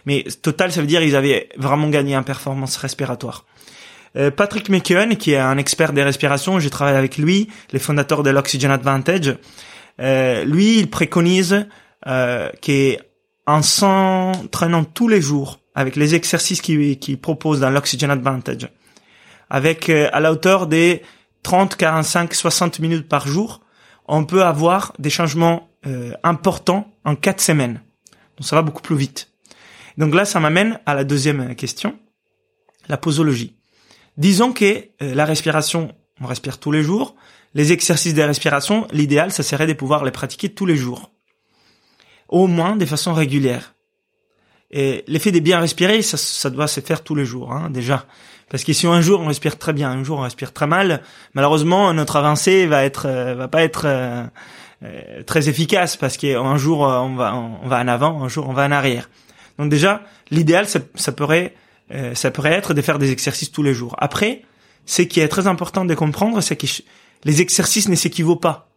Speaker 4: Mais total, ça veut dire qu'ils avaient vraiment gagné en performance respiratoire. Euh, Patrick McKeown, qui est un expert des respirations, j'ai travaillé avec lui, les fondateurs de l'Oxygen Advantage. Euh, lui, il préconise euh, qu'en s'entraînant tous les jours avec les exercices qu'il propose dans l'Oxygen Advantage, avec euh, à la hauteur des 30, 45, 60 minutes par jour, on peut avoir des changements euh, importants en quatre semaines. Donc ça va beaucoup plus vite. Donc là, ça m'amène à la deuxième question, la posologie. Disons que euh, la respiration, on respire tous les jours. Les exercices de respiration, l'idéal, ça serait de pouvoir les pratiquer tous les jours. Au moins de façon régulière. Et l'effet de bien respirer, ça, doit se faire tous les jours, hein, déjà. Parce que si un jour on respire très bien, un jour on respire très mal, malheureusement notre avancée va être, euh, va pas être euh, très efficace parce qu'un jour on va, on va en avant, un jour on va en arrière. Donc déjà, l'idéal, ça, pourrait, euh, ça pourrait être de faire des exercices tous les jours. Après, ce qui est très important de comprendre, c'est que les exercices ne s'équivaut pas.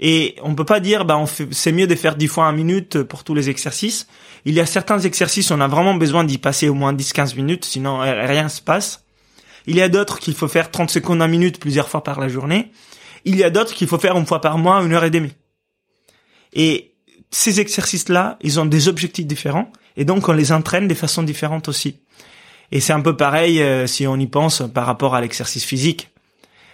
Speaker 4: Et on peut pas dire, bah, on fait, c'est mieux de faire 10 fois 1 minute pour tous les exercices. Il y a certains exercices, on a vraiment besoin d'y passer au moins 10-15 minutes, sinon rien se passe. Il y a d'autres qu'il faut faire 30 secondes, 1 minute plusieurs fois par la journée. Il y a d'autres qu'il faut faire une fois par mois, une heure et demie. Et ces exercices-là, ils ont des objectifs différents, et donc on les entraîne de façon différente aussi. Et c'est un peu pareil euh, si on y pense par rapport à l'exercice physique.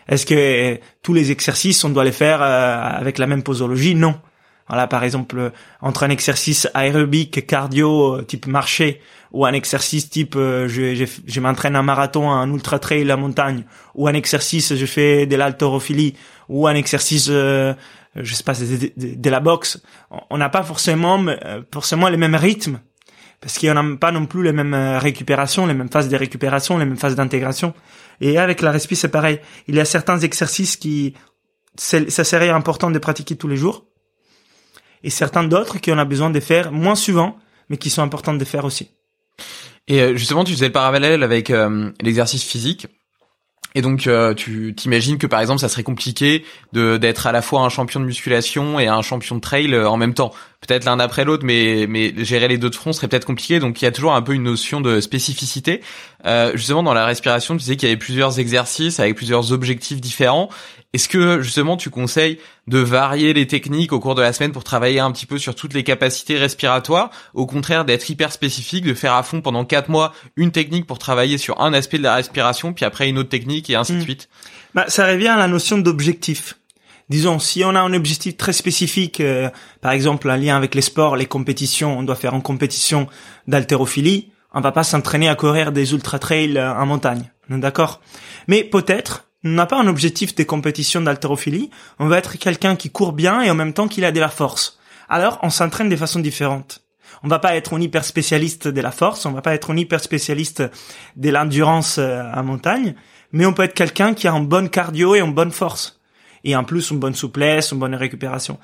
Speaker 4: Est-ce que euh, tous les exercices, on doit les faire euh, avec la même posologie? Non. Voilà, par exemple, entre un exercice aérobique, cardio, type marché, ou un exercice type je, je, m'entraîne un marathon, un ultra trail, la montagne, ou un exercice je fais de l'haltérophilie, ou un exercice je sais pas de, de la boxe, on n'a pas forcément forcément les mêmes rythmes parce qu'il n'y en a pas non plus les mêmes euh, récupérations, les mêmes phases de récupération, les mêmes phases d'intégration. Et avec la respi, c'est pareil. Il y a certains exercices qui, ça serait important de pratiquer tous les jours. Et certains d'autres qui on a besoin de faire moins souvent, mais qui sont importants de faire aussi.
Speaker 3: Et euh, justement, tu faisais le parallèle avec euh, l'exercice physique. Et donc, tu t'imagines que par exemple, ça serait compliqué d'être à la fois un champion de musculation et un champion de trail en même temps. Peut-être l'un après l'autre, mais mais gérer les deux de front serait peut-être compliqué. Donc, il y a toujours un peu une notion de spécificité. Euh, justement, dans la respiration, tu disais qu'il y avait plusieurs exercices avec plusieurs objectifs différents. Est-ce que justement tu conseilles de varier les techniques au cours de la semaine pour travailler un petit peu sur toutes les capacités respiratoires Au contraire, d'être hyper spécifique, de faire à fond pendant quatre mois une technique pour travailler sur un aspect de la respiration, puis après une autre technique et ainsi de hmm. suite?
Speaker 4: Bah, Ça revient à la notion d'objectif. Disons, si on a un objectif très spécifique, euh, par exemple un lien avec les sports, les compétitions, on doit faire une compétition d'haltérophilie, on va pas s'entraîner à courir des ultra trails euh, en montagne. D'accord? Mais peut-être on n'a pas un objectif des compétitions d'haltérophilie, on va être quelqu'un qui court bien et en même temps qu'il a de la force. Alors, on s'entraîne de façon différente. On va pas être un hyper spécialiste de la force, on va pas être un hyper spécialiste de l'endurance euh, à montagne, mais on peut être quelqu'un qui a une bonne cardio et une bonne force. Et en plus, une bonne souplesse, une bonne récupération.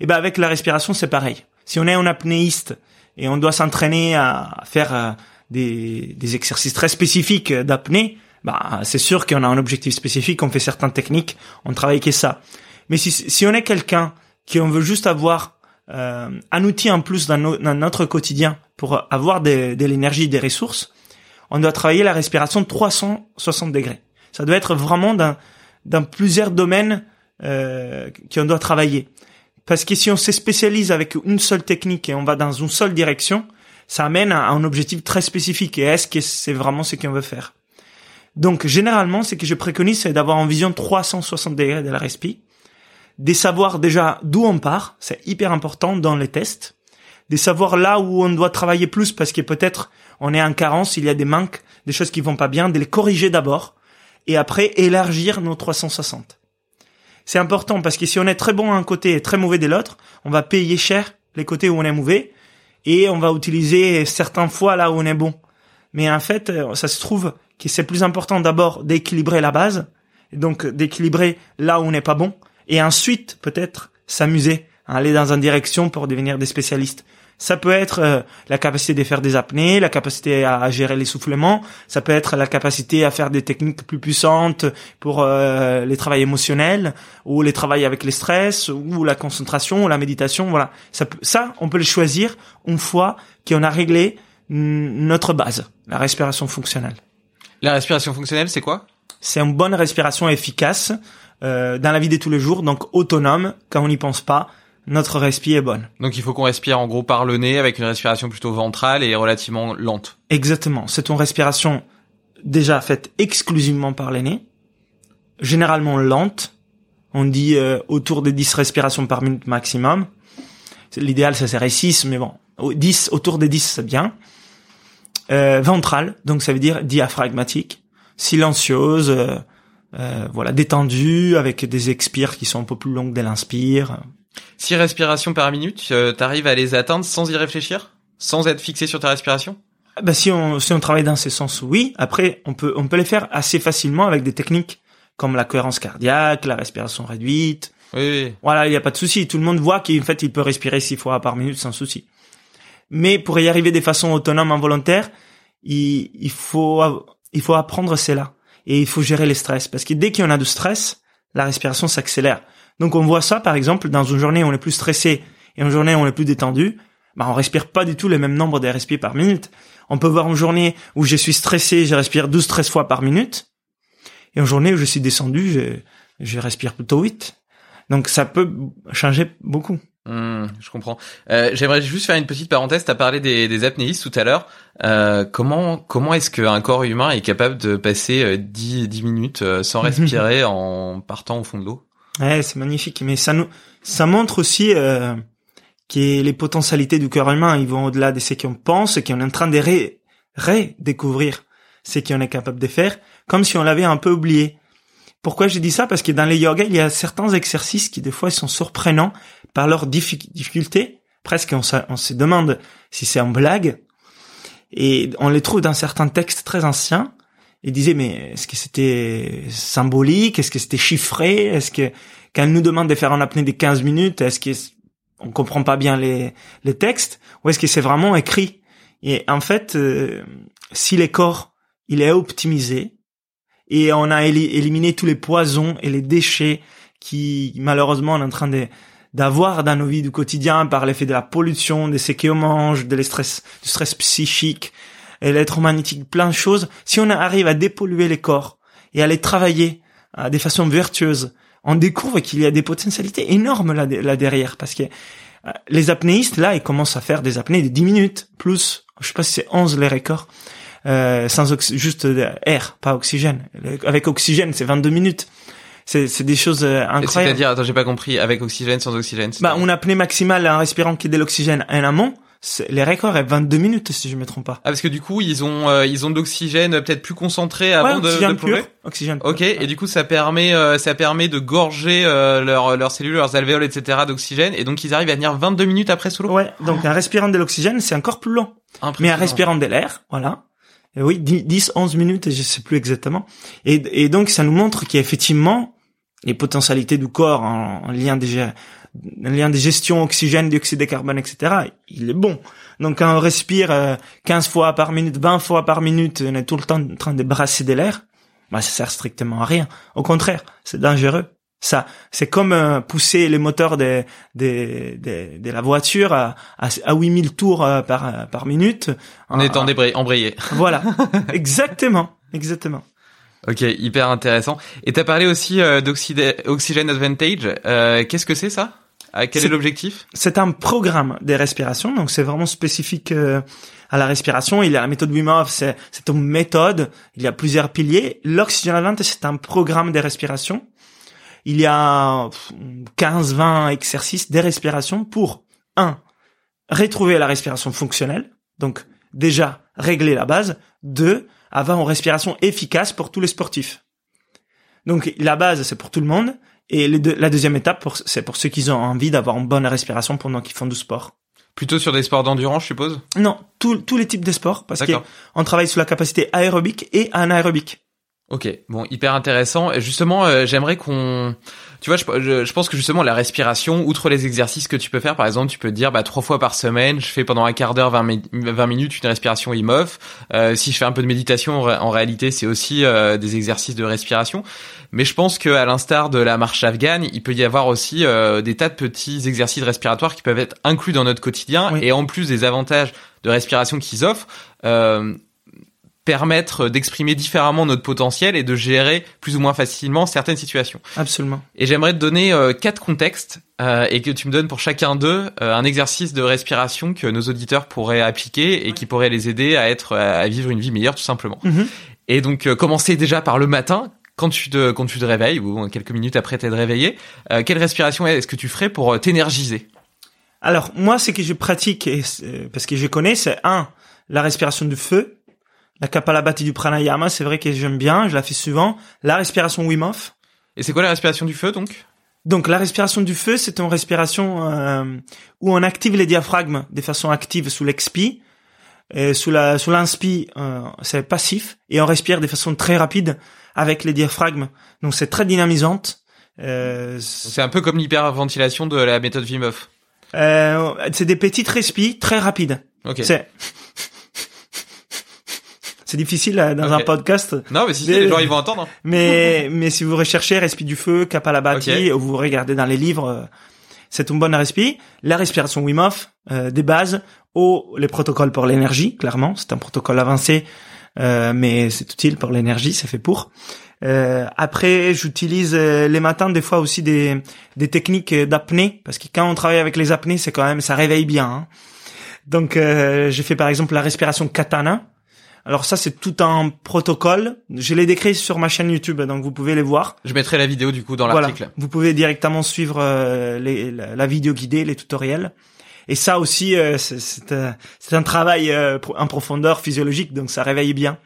Speaker 4: Et ben, avec la respiration, c'est pareil. Si on est un apnéiste et on doit s'entraîner à faire euh, des, des exercices très spécifiques d'apnée, bah c'est sûr qu'on a un objectif spécifique, on fait certaines techniques, on travaille que ça. Mais si, si on est quelqu'un qui on veut juste avoir euh, un outil en plus dans, notre quotidien pour avoir de, de l'énergie, des ressources, on doit travailler la respiration 360 degrés. Ça doit être vraiment dans, dans plusieurs domaines euh, qu'on doit travailler. Parce que si on se spécialise avec une seule technique et on va dans une seule direction, ça amène à un objectif très spécifique. Et est-ce que c'est vraiment ce qu'on veut faire? Donc généralement, ce que je préconise, c'est d'avoir en vision 360 degrés de la respi, de savoir déjà d'où on part, c'est hyper important dans les tests, de savoir là où on doit travailler plus parce que peut-être on est en carence, il y a des manques, des choses qui vont pas bien, de les corriger d'abord et après élargir nos 360. C'est important parce que si on est très bon à un côté et très mauvais de l'autre, on va payer cher les côtés où on est mauvais et on va utiliser certaines fois là où on est bon. Mais en fait, ça se trouve que c'est plus important d'abord d'équilibrer la base, donc d'équilibrer là où on n'est pas bon, et ensuite peut-être s'amuser, aller dans une direction pour devenir des spécialistes. Ça peut être euh, la capacité de faire des apnées, la capacité à, gérer l'essoufflement, ça peut être la capacité à faire des techniques plus puissantes pour euh, les travails émotionnels, ou les travails avec les stress, ou la concentration, ou la méditation, voilà. Ça, ça on peut le choisir une fois qu'on a réglé notre base, la respiration fonctionnelle.
Speaker 3: La respiration fonctionnelle, c'est quoi?
Speaker 4: C'est une bonne respiration efficace euh, dans la vie de tous les jours, donc autonome, quand on n'y pense pas. Notre respiration est bonne.
Speaker 3: Donc il faut qu'on respire en gros par le nez avec une respiration plutôt ventrale et relativement lente.
Speaker 4: Exactement. C'est une respiration déjà faite exclusivement par le nez, généralement lente. On dit euh, autour de 10 respirations par minute maximum. L'idéal, ça serait 6, mais bon, 10, autour des 10, c'est bien euh, ventrale, donc ça veut dire diaphragmatique, silencieuse, euh, euh, voilà, détendue, avec des expires qui sont un peu plus longues dès l'inspire.
Speaker 3: Six respirations par minute, euh, t'arrives à les atteindre sans y réfléchir, sans être fixé sur ta respiration?
Speaker 4: Bah, si on si on travaille dans ces sens, oui. Après, on peut on peut les faire assez facilement avec des techniques comme la cohérence cardiaque, la respiration réduite.
Speaker 3: Oui. oui.
Speaker 4: Voilà, il n'y a pas de souci. Tout le monde voit qu'en fait, il peut respirer six fois par minute sans souci. Mais pour y arriver de façon autonome, involontaire, il, il faut il faut apprendre cela. et il faut gérer les stress parce que dès qu'il y en a de stress, la respiration s'accélère. Donc on voit ça par exemple dans une journée où on est plus stressé et une journée où on est plus détendu, bah on respire pas du tout le même nombre de respires par minute. On peut voir une journée où je suis stressé, je respire 12 13 fois par minute et une journée où je suis descendu, je, je respire plutôt 8. Donc ça peut changer beaucoup.
Speaker 5: Hmm, je comprends. Euh, J'aimerais juste faire une petite parenthèse. Tu as parlé des, des apnéistes tout à l'heure. Euh, comment comment est-ce qu'un corps humain est capable de passer 10, euh, 10 minutes euh, sans <laughs> respirer en partant au fond de l'eau?
Speaker 4: Ouais, c'est magnifique. Mais ça nous ça montre aussi euh, que les potentialités du corps humain, ils vont au-delà de ce qu'on pense, qu'on est en train de ré redécouvrir ce qu'on est capable de faire, comme si on l'avait un peu oublié. Pourquoi j'ai dit ça? Parce que dans les yoga, il y a certains exercices qui des fois sont surprenants par leur difficulté. Presque on, se demande si c'est en blague. Et on les trouve dans certains textes très anciens. Et disait mais est-ce que c'était symbolique? Est-ce que c'était chiffré? Est-ce que quand elle nous demande de faire un apnée de 15 minutes, est-ce que on comprend pas bien les, les textes? Ou est-ce que c'est vraiment écrit? Et en fait, euh, si les corps il est optimisé, et on a éliminé tous les poisons et les déchets qui malheureusement on est en train de d'avoir dans nos vies du quotidien par l'effet de la pollution, de ce qu'on mange, de stress, du stress psychique, électromagnétique, plein de choses. Si on arrive à dépolluer les corps et à les travailler à euh, des façons vertueuses, on découvre qu'il y a des potentialités énormes là, là derrière parce que euh, les apnéistes là ils commencent à faire des apnées de 10 minutes plus je sais pas si c'est 11 les records euh, sans juste air, pas oxygène. Avec oxygène, c'est 22 minutes. C'est, c'est des choses euh, incroyables.
Speaker 5: C'est-à-dire, attends, j'ai pas compris, avec oxygène, sans oxygène.
Speaker 4: Bah, on apnée maximale en respirant qui est de l'oxygène en amont. Les records est 22 minutes si je me trompe pas.
Speaker 5: Ah parce que du coup ils ont euh, ils ont de l'oxygène peut-être plus concentré avant de, de
Speaker 4: pur, oxygène
Speaker 5: pur. Ok et du coup ça permet ça permet de gorger leurs leurs cellules leurs alvéoles etc d'oxygène et donc ils arrivent à tenir 22 minutes après sous l'eau.
Speaker 4: Ouais donc en respirant de l'oxygène c'est encore plus long. Mais en respirant de l'air voilà oui, 10, 11 minutes, je sais plus exactement. Et, et donc, ça nous montre qu'effectivement, les potentialités du corps en, lien déjà en lien de gestion oxygène, dioxyde de carbone, etc., il est bon. Donc quand on respire 15 euh, fois par minute, 20 fois par minute, on est tout le temps en train de brasser de l'air, bah ça sert strictement à rien. Au contraire, c'est dangereux. Ça, c'est comme euh, pousser les moteurs de, de, de, de, la voiture à, à, à 8000 tours euh, par, par minute.
Speaker 5: En étant embrayé.
Speaker 4: Voilà, <laughs> exactement, exactement.
Speaker 5: Ok, hyper intéressant. Et tu as parlé aussi euh, d'Oxygen Advantage. Euh, Qu'est-ce que c'est ça? Quel est, l'objectif?
Speaker 4: C'est un programme de respiration, donc c'est vraiment spécifique à la respiration. Il y a la méthode Wim Hof, c'est une méthode. Il y a plusieurs piliers. L'Oxygen Advantage, c'est un programme de respiration il y a 15-20 exercices des respirations pour, un, retrouver la respiration fonctionnelle, donc déjà régler la base, deux, avoir une respiration efficace pour tous les sportifs. Donc la base, c'est pour tout le monde, et la deuxième étape, c'est pour ceux qui ont envie d'avoir une bonne respiration pendant qu'ils font du sport.
Speaker 5: Plutôt sur des sports d'endurance, je suppose?
Speaker 4: Non, tous les types de sports, parce qu'on travaille sur la capacité aérobique et anaérobique.
Speaker 5: Ok, bon, hyper intéressant. Justement, euh, j'aimerais qu'on, tu vois, je, je, pense que justement la respiration, outre les exercices que tu peux faire, par exemple, tu peux te dire, bah trois fois par semaine, je fais pendant un quart d'heure, 20, minutes une respiration IMOF. Euh, si je fais un peu de méditation, en, réalité, c'est aussi euh, des exercices de respiration. Mais je pense que à l'instar de la marche afghane, il peut y avoir aussi euh, des tas de petits exercices respiratoires qui peuvent être inclus dans notre quotidien et en plus des avantages de respiration qu'ils offrent. Euh, permettre d'exprimer différemment notre potentiel et de gérer plus ou moins facilement certaines situations.
Speaker 4: Absolument.
Speaker 5: Et j'aimerais te donner euh, quatre contextes euh, et que tu me donnes pour chacun d'eux euh, un exercice de respiration que nos auditeurs pourraient appliquer et qui pourrait les aider à être à vivre une vie meilleure tout simplement. Mm-hmm. Et donc commencer déjà par le matin quand tu te quand tu te réveilles ou quelques minutes après t'être réveillé, quelle respiration est-ce que tu ferais pour t'énergiser?
Speaker 4: Alors moi ce que je pratique parce que je connais c'est un la respiration du feu la Kapalabhati du pranayama, c'est vrai que j'aime bien, je la fais souvent. La respiration Wim Hof.
Speaker 5: Et c'est quoi la respiration du feu donc?
Speaker 4: Donc la respiration du feu, c'est une respiration euh, où on active les diaphragmes de façon active sous l'expi. Et sous la sous l'inspi, euh, c'est passif et on respire de façon très rapide avec les diaphragmes. Donc c'est très dynamisante.
Speaker 5: Euh, c'est un peu comme l'hyperventilation de la méthode Wim Hof.
Speaker 4: Euh, c'est des petites respis très rapides.
Speaker 5: Ok.
Speaker 4: C'est C'est difficile euh, dans un podcast.
Speaker 5: Non, mais si, les gens ils vont entendre.
Speaker 4: Mais, mais si vous recherchez Respi du feu, Kapalabhati,
Speaker 5: Ok.
Speaker 4: ou vous regardez dans les livres, euh, c'est une bonne respi. La respiration Wim Hof, euh, des bases, ou les protocoles pour l'énergie, clairement. C'est un protocole avancé, euh, mais c'est utile pour l'énergie, c'est fait pour. Euh, après, j'utilise euh, les matins des fois aussi des, des techniques d'apnée, parce que quand on travaille avec les apnées, c'est quand même, ça réveille bien. hein. Donc, euh, j'ai fait par exemple la respiration katana. Alors ça, c'est tout un protocole. Je l'ai décrit sur ma chaîne YouTube, donc vous pouvez les voir.
Speaker 5: Je mettrai la vidéo du coup dans
Speaker 4: Voilà.
Speaker 5: l'article.
Speaker 4: Vous pouvez directement suivre euh, les- la, la vidéo guidée, les tutoriels. Et ça aussi, euh, c'est- c'est un, travail euh, en profondeur physiologique, donc ça réveille bien.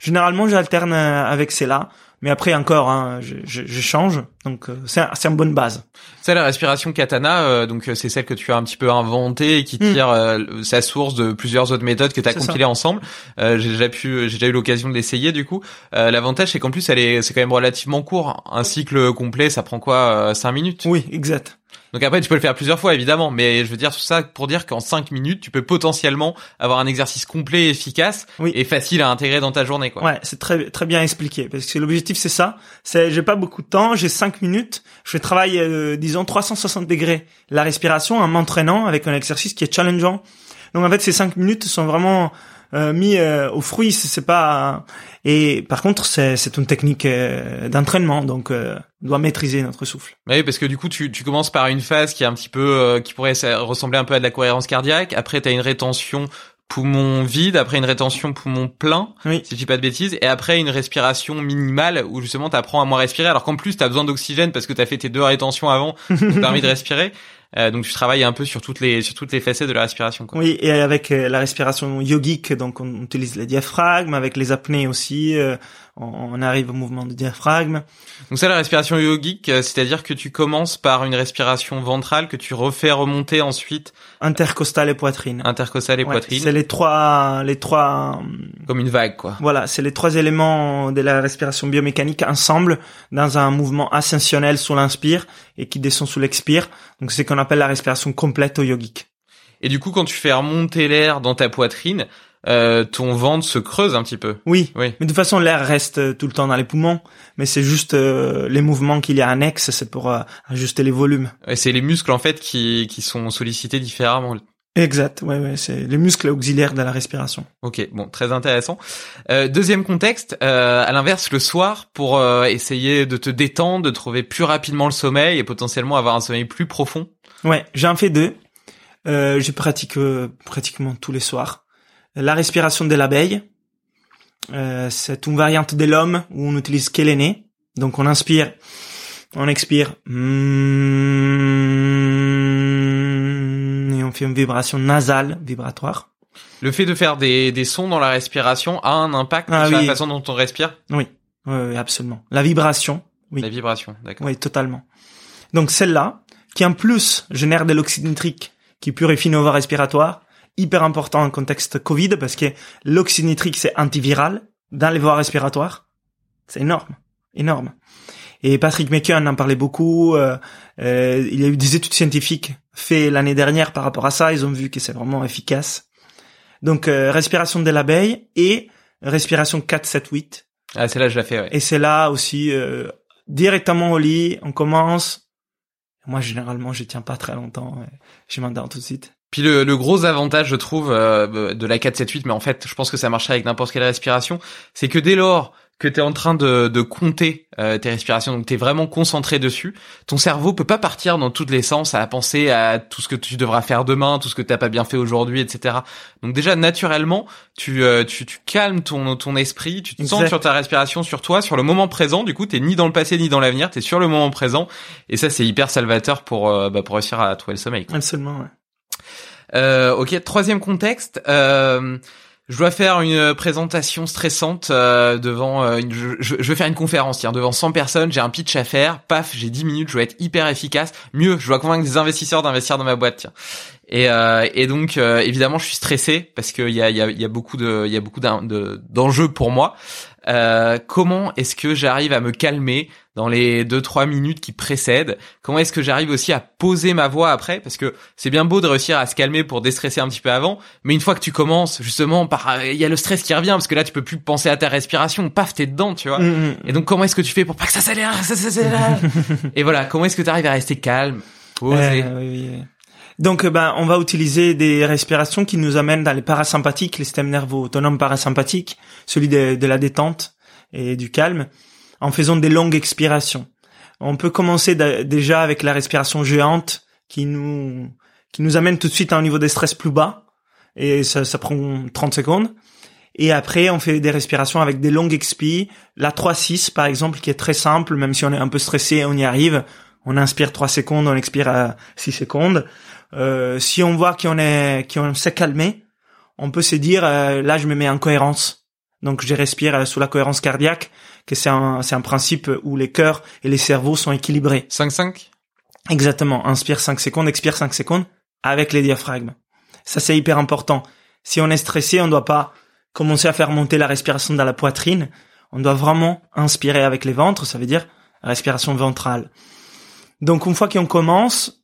Speaker 4: Généralement, j'alterne euh, avec celle-là, mais après encore, hein, je, je, je change. Donc euh, c'est un- c'est une bonne base.
Speaker 5: Ça, la respiration katana, euh, donc euh, c'est celle que tu as un petit peu inventée et qui
Speaker 4: Hmm.
Speaker 5: tire euh, sa source de plusieurs autres méthodes que tu as
Speaker 4: C'est ça.
Speaker 5: compilées ensemble. Euh, j'ai déjà pu, j'ai déjà eu l'occasion de l'essayer du coup. Euh, L'avantage c'est qu'en plus elle est, c'est quand même relativement court. Un cycle complet, ça prend quoi, 5 minutes?
Speaker 4: Oui, exact.
Speaker 5: Donc après tu peux le faire plusieurs fois évidemment, mais je veux dire tout ça pour dire qu'en 5 minutes tu peux potentiellement avoir un exercice complet, et efficace
Speaker 4: Oui.
Speaker 5: et facile à intégrer dans ta journée quoi.
Speaker 4: Ouais, c'est très très bien expliqué parce que l'objectif c'est ça. C'est j'ai pas beaucoup de temps, j'ai cinq minutes. Je travaille euh, disons 360 degrés la respiration en m'entraînant avec un exercice qui est challengeant. Donc en fait ces cinq minutes sont vraiment mis euh, au fruit. C'est pas et par contre c'est c'est une technique euh, d'entraînement donc euh, on doit maîtriser notre souffle.
Speaker 5: Oui, parce que du coup, tu, tu commences par une phase qui est un petit peu, euh, qui pourrait ça- ressembler un peu à de la cohérence cardiaque. Après, tu as une rétention poumon vide. Après, une rétention poumon plein,
Speaker 4: Oui.
Speaker 5: si je dis pas de bêtises. Et après, une respiration minimale où justement, tu apprends à moins respirer. Alors qu'en plus, tu as besoin d'oxygène parce que tu as fait tes deux rétentions avant, qui t'ont permis de respirer. <laughs> Euh, donc, tu travailles un peu sur toutes les, sur toutes les facettes de la respiration.
Speaker 4: Oui, et avec euh, la respiration yogique, donc on utilise le diaphragme, avec les apnées aussi, euh, on, arrive au mouvement du diaphragme.
Speaker 5: Donc ça, la respiration yogique, euh, c'est-à-dire que tu commences par une respiration ventrale que tu refais remonter ensuite
Speaker 4: intercostale et poitrine.
Speaker 5: intercostale et
Speaker 4: Ouais,
Speaker 5: poitrine,
Speaker 4: C'est les trois, les trois, hum,
Speaker 5: comme une vague, quoi.
Speaker 4: voilà, c'est les trois éléments de la respiration biomécanique ensemble dans un mouvement ascensionnel sous l'inspire et qui descend sous l'expire. Donc c'est ce qu'on appelle la respiration complète au yogique.
Speaker 5: Et du coup, quand tu fais remonter l'air dans ta poitrine, euh, ton ventre se creuse un petit peu.
Speaker 4: Oui.
Speaker 5: Oui.
Speaker 4: Mais de toute façon, l'air reste euh, tout le temps dans les poumons, mais c'est juste euh, les mouvements qu'il y a annexes, c'est pour euh, ajuster les volumes.
Speaker 5: Et c'est les muscles en fait qui, qui sont sollicités différemment.
Speaker 4: Exact, ouais, ouais, c'est les muscles auxiliaires de la respiration.
Speaker 5: Ok, bon, très intéressant. Euh, deuxième contexte, euh, à l'inverse, le soir, pour euh, essayer de te détendre, de trouver plus rapidement le sommeil et potentiellement avoir un sommeil plus profond.
Speaker 4: Ouais, j'en fais deux. Euh, je pratique euh, pratiquement tous les soirs. La respiration de l'abeille, euh, c'est une variante de l'homme où on utilise kéléné. Donc on inspire, on expire, mm, et on fait une vibration nasale, vibratoire.
Speaker 5: Le fait de faire des, des sons dans la respiration a un impact
Speaker 4: Ah
Speaker 5: sur
Speaker 4: oui.
Speaker 5: la façon dont on respire?
Speaker 4: Oui, oui, oui, absolument. La vibration, oui.
Speaker 5: La vibration, d'accord.
Speaker 4: Oui, totalement. Donc celle-là, qui en plus génère de l'oxyde nitrique, qui purifie nos voies respiratoires, hyper important en contexte Covid, parce que l'oxyde nitrique, c'est antiviral dans les voies respiratoires. C'est énorme, énorme. Et Patrick McKeown en parlait beaucoup. euh, euh, il y a eu des études scientifiques faites l'année dernière par rapport à ça. Ils ont vu que c'est vraiment efficace. Donc, euh, respiration de l'abeille et respiration 4-7-8.
Speaker 5: Ah, celle-là, je la fais, ouais.
Speaker 4: Et c'est là aussi euh, directement au lit, on commence. Moi généralement je tiens pas très longtemps, je m'endors tout de suite.
Speaker 5: Puis le, le gros avantage, je trouve, euh, de la 4-7-8, mais en fait, je pense que ça marcherait avec n'importe quelle respiration, c'est que dès lors que tu es en train de, de compter euh, tes respirations, donc tu es vraiment concentré dessus, ton cerveau peut pas partir dans tous les sens à penser à tout ce que tu devras faire demain, tout ce que t'as pas bien fait aujourd'hui, etc. Donc déjà, naturellement, tu, euh, tu, tu calmes ton, ton esprit, tu te sens sur ta respiration, sur toi, sur le moment présent, du coup, t'es ni dans le passé ni dans l'avenir, t'es sur le moment présent, et ça, c'est hyper salvateur pour, euh, bah, pour réussir à trouver le sommeil. quoi.
Speaker 4: Absolument, ouais.
Speaker 5: Euh, ok, troisième contexte. Euh, je dois faire une présentation stressante euh, devant. euh, une, je, je- vais faire une conférence, tiens, devant 100 personnes. J'ai un pitch à faire. Paf, j'ai 10 minutes. Je dois être hyper efficace. Mieux, je dois convaincre des investisseurs d'investir dans ma boîte. Tiens. Et, euh, et donc, euh, évidemment, je suis stressé parce qu'il y a, y, a, y a beaucoup de, il y a beaucoup d'en- de- d'enjeux pour moi. Euh, comment est-ce que j'arrive à me calmer dans les deux trois minutes qui précèdent? Comment est-ce que j'arrive aussi à poser ma voix après? Parce que c'est bien beau de réussir à se calmer pour déstresser un petit peu avant, mais une fois que tu commences, justement, par il y a le stress qui revient parce que là tu peux plus penser à ta respiration, paf, t'es dedans, tu vois.
Speaker 4: Mm, mm.
Speaker 5: Et donc comment est-ce que tu fais pour pas que ça s'accélère, ça s'accélère? <laughs> Et voilà, comment est-ce que tu arrives à rester calme, poser
Speaker 4: Euh, oui, oui, oui. Donc, euh, ben, on va utiliser des respirations qui nous amènent dans les parasympathiques, les systèmes nerveux autonomes parasympathiques, celui de, la détente et du calme, en faisant des longues expirations. On peut commencer déjà avec la respiration géante qui nous qui nous amène tout de suite à un niveau de stress plus bas et ça, ça prend 30 secondes. Et après, on fait des respirations avec des longues expis. La 3-6, par exemple, qui est très simple, même si on est un peu stressé, on y arrive. On inspire 3 secondes, on expire à 6 secondes. Euh, si on voit qu'on est, qu'on s'est calmé, on peut se dire, euh, là, je me mets en cohérence. Donc, je respire euh, sous la cohérence cardiaque, que c'est un, c'est un principe où les cœurs et les cerveaux sont équilibrés.
Speaker 5: 5-5
Speaker 4: Exactement. Inspire 5 secondes, expire 5 secondes avec les diaphragmes. Ça, c'est hyper important. Si on est stressé, on ne doit pas commencer à faire monter la respiration dans la poitrine. On doit vraiment inspirer avec les ventres. Ça veut dire respiration ventrale. Donc, une fois qu'on commence,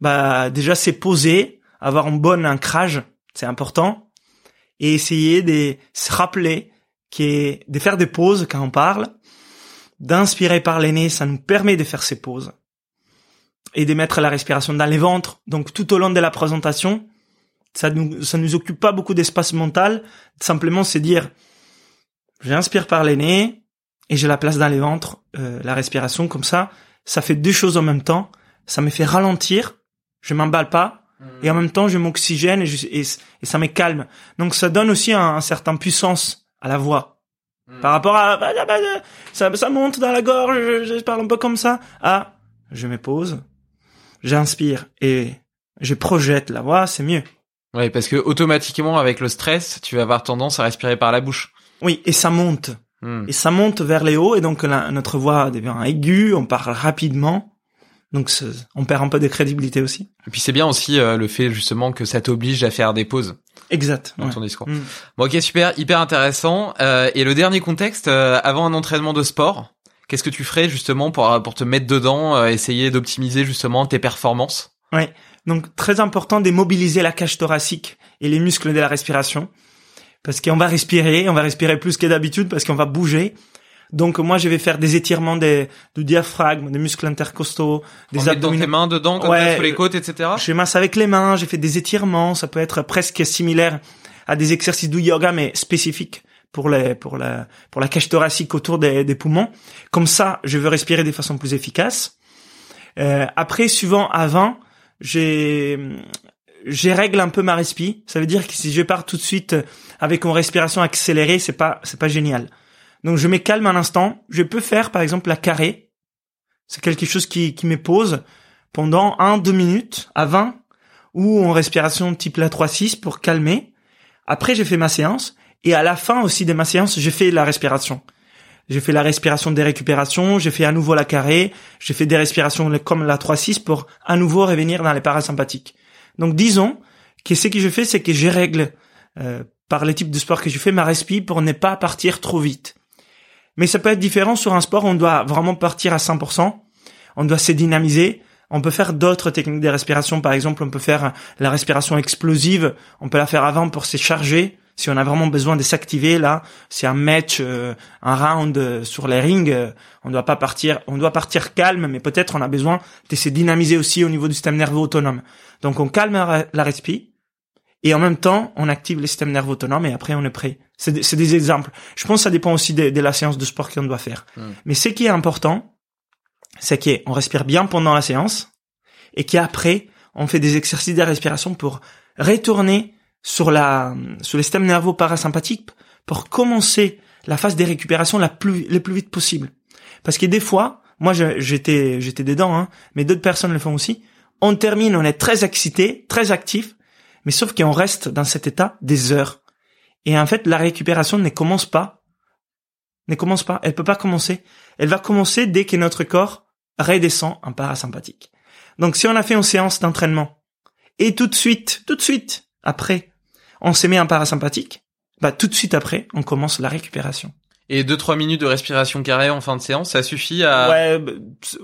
Speaker 4: bah, déjà, c'est poser, avoir un bon ancrage. C'est important. Et essayer de se rappeler de faire des pauses quand on parle. D'inspirer par les nez, ça nous permet de faire ces pauses et de mettre la respiration dans les ventres. Donc tout au long de la présentation, ça nous ça nous occupe pas beaucoup d'espace mental. Simplement, c'est dire j'inspire par les nez et je la place dans les ventres, euh, la respiration comme ça. Ça fait deux choses en même temps. Ça me fait ralentir. Je m'emballe pas. Et en même temps, je m'oxygène et, je- et, et ça me calme. Donc ça donne aussi un, un certain puissance à la voix. Par rapport à bah, bah, bah, ça, ça monte dans la gorge, je, je parle un peu comme ça. Ah, je me pose, j'inspire et je projette la voix, c'est mieux.
Speaker 5: Ouais, parce que automatiquement avec le stress, tu vas avoir tendance à respirer par la bouche.
Speaker 4: Oui, et ça monte.
Speaker 5: Hmm.
Speaker 4: Et ça monte vers les hauts et donc la- notre voix devient aiguë, on parle rapidement. Donc on perd un peu de crédibilité aussi.
Speaker 5: Et puis c'est bien aussi euh, le fait justement que ça t'oblige à faire des pauses
Speaker 4: Exact.
Speaker 5: dans
Speaker 4: ouais.
Speaker 5: ton discours.
Speaker 4: Mm.
Speaker 5: Bon, ok, super, hyper intéressant. Euh, et le dernier contexte, euh, avant un entraînement de sport, qu'est-ce que tu ferais justement pour pour te mettre dedans, euh, essayer d'optimiser justement tes performances
Speaker 4: Ouais. Donc très important de mobiliser la cage thoracique et les muscles de la respiration parce qu'on va respirer, on va respirer plus que d'habitude parce qu'on va bouger. Donc moi je vais faire des étirements des, du diaphragme, des muscles intercostaux,
Speaker 5: Des mettant tes
Speaker 4: abdominaux.
Speaker 5: mains dedans, comme
Speaker 4: Ouais,
Speaker 5: les côtes, etc.
Speaker 4: Je masse avec les mains, j'ai fait des étirements, ça peut être presque similaire à des exercices du yoga mais spécifiques pour les pour la pour la cage thoracique autour des, des poumons. Comme ça, je veux respirer de façon plus efficace. Euh, après, suivant avant, j'ai j'ai règle un peu ma respi. Ça veut dire que si je pars tout de suite avec une respiration accélérée, c'est pas c'est pas génial. Donc je me calme un instant. Je peux faire par exemple la carré. C'est quelque chose qui qui me pose pendant 1 2 minutes à 20 ou en respiration type la 3-6 pour calmer. Après, j'ai fait ma séance et à la fin aussi de ma séance, j'ai fait la respiration. J'ai fait la respiration des récupérations, j'ai fait à nouveau la carré, j'ai fait des respirations comme la 3-6 pour à nouveau revenir dans les parasympathiques. Donc disons que ce que je fais, c'est que je règle euh, par les types de sport que je fais ma respi pour ne pas partir trop vite. Mais ça peut être différent sur un sport, on doit vraiment partir à 100%, on doit se dynamiser, on peut faire d'autres techniques de respiration, par exemple, on peut faire la respiration explosive, on peut la faire avant pour se charger, si on a vraiment besoin de s'activer là, c'est un match, euh, un round euh, sur les rings, euh, on doit pas partir, on doit partir calme, mais peut-être on a besoin de se dynamiser aussi au niveau du système nerveux autonome. Donc on calme la, la respi et en même temps on active le système nerveux autonome et après on est prêt. C'est des, des exemples. Je pense que ça dépend aussi de, de la séance de sport qu'on doit faire.
Speaker 5: Mm.
Speaker 4: Mais ce qui est important, c'est qu'on respire bien pendant la séance et qu'après on fait des exercices de respiration pour retourner sur la sur le système nerveux parasympathique pour commencer la phase de récupération la plus le plus vite possible. Parce que des fois, moi j'étais j'étais dedans, hein, mais d'autres personnes le font aussi. On termine, on est très excité, très actif, mais sauf qu'on reste dans cet état des heures. Et en fait, la récupération ne commence pas, ne commence pas, elle peut pas commencer. Elle va commencer dès que notre corps redescend en parasympathique. Donc si on a fait une séance d'entraînement et tout de suite, tout de suite après, on se met en parasympathique, bah tout de suite après, on commence la récupération.
Speaker 5: Et 2-3 minutes de respiration carrée en fin de séance, ça suffit à...
Speaker 4: Ouais,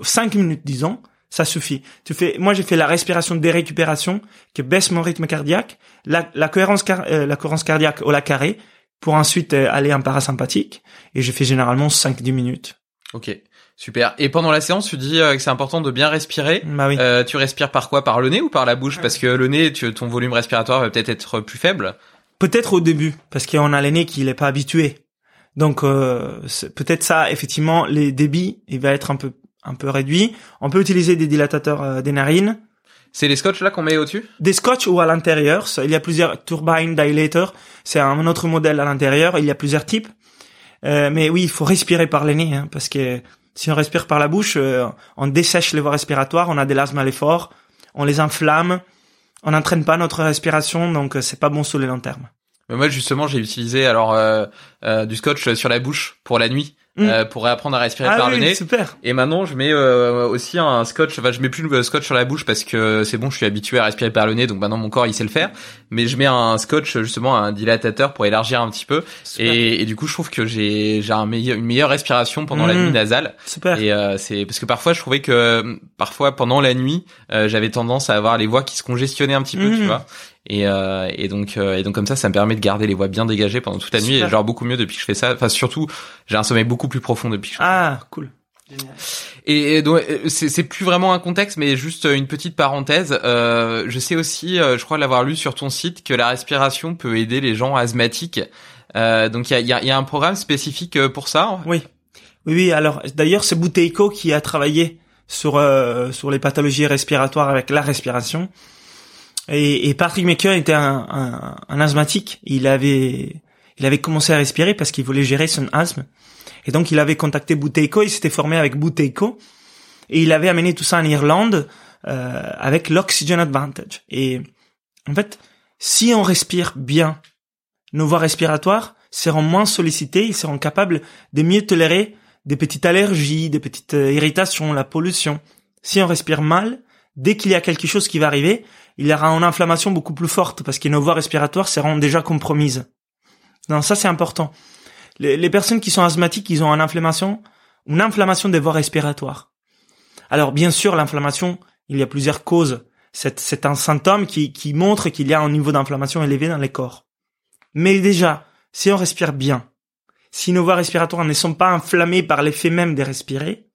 Speaker 4: 5 minutes disons, ça suffit. Tu fais, moi j'ai fait la respiration de récupération qui baisse mon rythme cardiaque, la, la cohérence, euh, la cohérence cardiaque au la carré pour ensuite euh, aller en parasympathique et je fais généralement 5-10 minutes.
Speaker 5: Ok. Super. Et pendant la séance, tu dis euh, que c'est important de bien respirer.
Speaker 4: Bah oui.
Speaker 5: Euh, tu respires par quoi? Par le nez ou par la bouche? Parce que le nez, tu, ton volume respiratoire va peut-être être plus faible.
Speaker 4: Peut-être au début, parce qu'on a le nez qui n'est pas habitué. Donc euh, peut-être ça, effectivement, les débits, il va être un peu un peu réduit. On peut utiliser des dilatateurs euh, des narines.
Speaker 5: C'est les scotch là qu'on met au-dessus?
Speaker 4: Des scotch ou à l'intérieur. Il y a plusieurs turbine dilator. C'est un autre modèle à l'intérieur. Il y a plusieurs types. Euh, mais oui, il faut respirer par le nez, hein, parce que si on respire par la bouche, euh, on dessèche les voies respiratoires, on a des l'asthme à l'effort, on les inflamme, on n'entraîne pas notre respiration, donc c'est pas bon sur le long terme.
Speaker 5: Mais moi justement, j'ai utilisé alors euh, du scotch sur la bouche pour la nuit. Mm. Euh, pour apprendre à respirer
Speaker 4: ah
Speaker 5: par le nez.
Speaker 4: Super.
Speaker 5: Et maintenant, je mets euh, aussi un scotch. Enfin, je mets plus le scotch sur la bouche parce que c'est bon, je suis habitué à respirer par le nez, donc maintenant mon corps il sait le faire. Mais je mets un scotch justement, un dilatateur pour élargir un petit peu. Et, et, du coup, je trouve que j'ai j'ai un meilleur, une meilleure respiration pendant la mm. nuit nasale.
Speaker 4: Super.
Speaker 5: Et euh, c'est parce que parfois, je trouvais que parfois pendant la nuit, j'avais tendance à avoir les voix qui se congestionnaient un petit peu, tu mm. vois. Et, euh, et donc euh, et donc comme ça ça me permet de garder les voix bien dégagées pendant toute la nuit et genre beaucoup mieux depuis que je fais ça enfin surtout j'ai un sommeil beaucoup plus profond depuis que je
Speaker 4: ah cool
Speaker 5: et, donc euh, c'est plus vraiment un contexte, mais juste une petite parenthèse. Euh, je sais aussi, euh, je crois l'avoir lu sur ton site, que la respiration peut aider les gens asthmatiques. Euh, donc il y a, y, a, y a, un programme spécifique pour ça?
Speaker 4: Oui, oui, oui. Alors d'ailleurs c'est Bouteiko qui a travaillé sur sur les pathologies respiratoires avec la respiration. Et, et Patrick Maker était un, un, un, asthmatique. Il avait, il avait commencé à respirer parce qu'il voulait gérer son asthme. Et donc il avait contacté Bouteiko, il s'était formé avec Bouteiko. Et il avait amené tout ça en Irlande euh, avec l'Oxygen Advantage. Et en fait, si on respire bien, nos voies respiratoires seront moins sollicitées, ils seront capables de mieux tolérer des petites allergies, des petites euh, irritations, la pollution. Si on respire mal, dès qu'il y a quelque chose qui va arriver, il y aura une inflammation beaucoup plus forte parce que nos voies respiratoires seront déjà compromises. Donc ça c'est important. Les, personnes qui sont asthmatiques, ils ont une inflammation, une inflammation des voies respiratoires. Alors bien sûr, l'inflammation, il y a plusieurs causes. C'est un symptôme qui, qui montre qu'il y a un niveau d'inflammation élevé dans les corps. Mais déjà, si on respire bien, si nos voies respiratoires ne sont pas inflammées par l'effet même de respirer,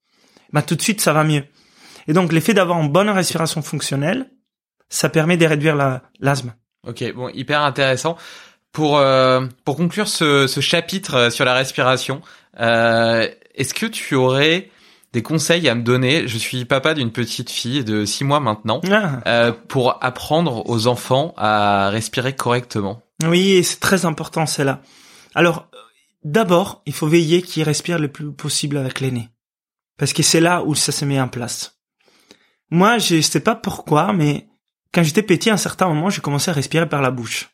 Speaker 4: bah tout de suite ça va mieux. Et donc l'effet d'avoir une bonne respiration fonctionnelle, ça permet de réduire la l'asthme.
Speaker 5: Ok, bon, hyper intéressant. Pour euh, pour conclure ce, ce chapitre euh, sur la respiration, euh, est-ce que tu aurais des conseils à me donner? Je suis papa d'une petite fille de six mois maintenant, ah. euh, pour apprendre aux enfants à respirer correctement.
Speaker 4: Oui, c'est très important, c'est là. Alors, d'abord, il faut veiller qu'ils respirent le plus possible avec l'aîné, parce que c'est là où ça se met en place. Moi, je sais pas pourquoi, mais quand j'étais petit, à un certain moment, j'ai commencé à respirer par la bouche.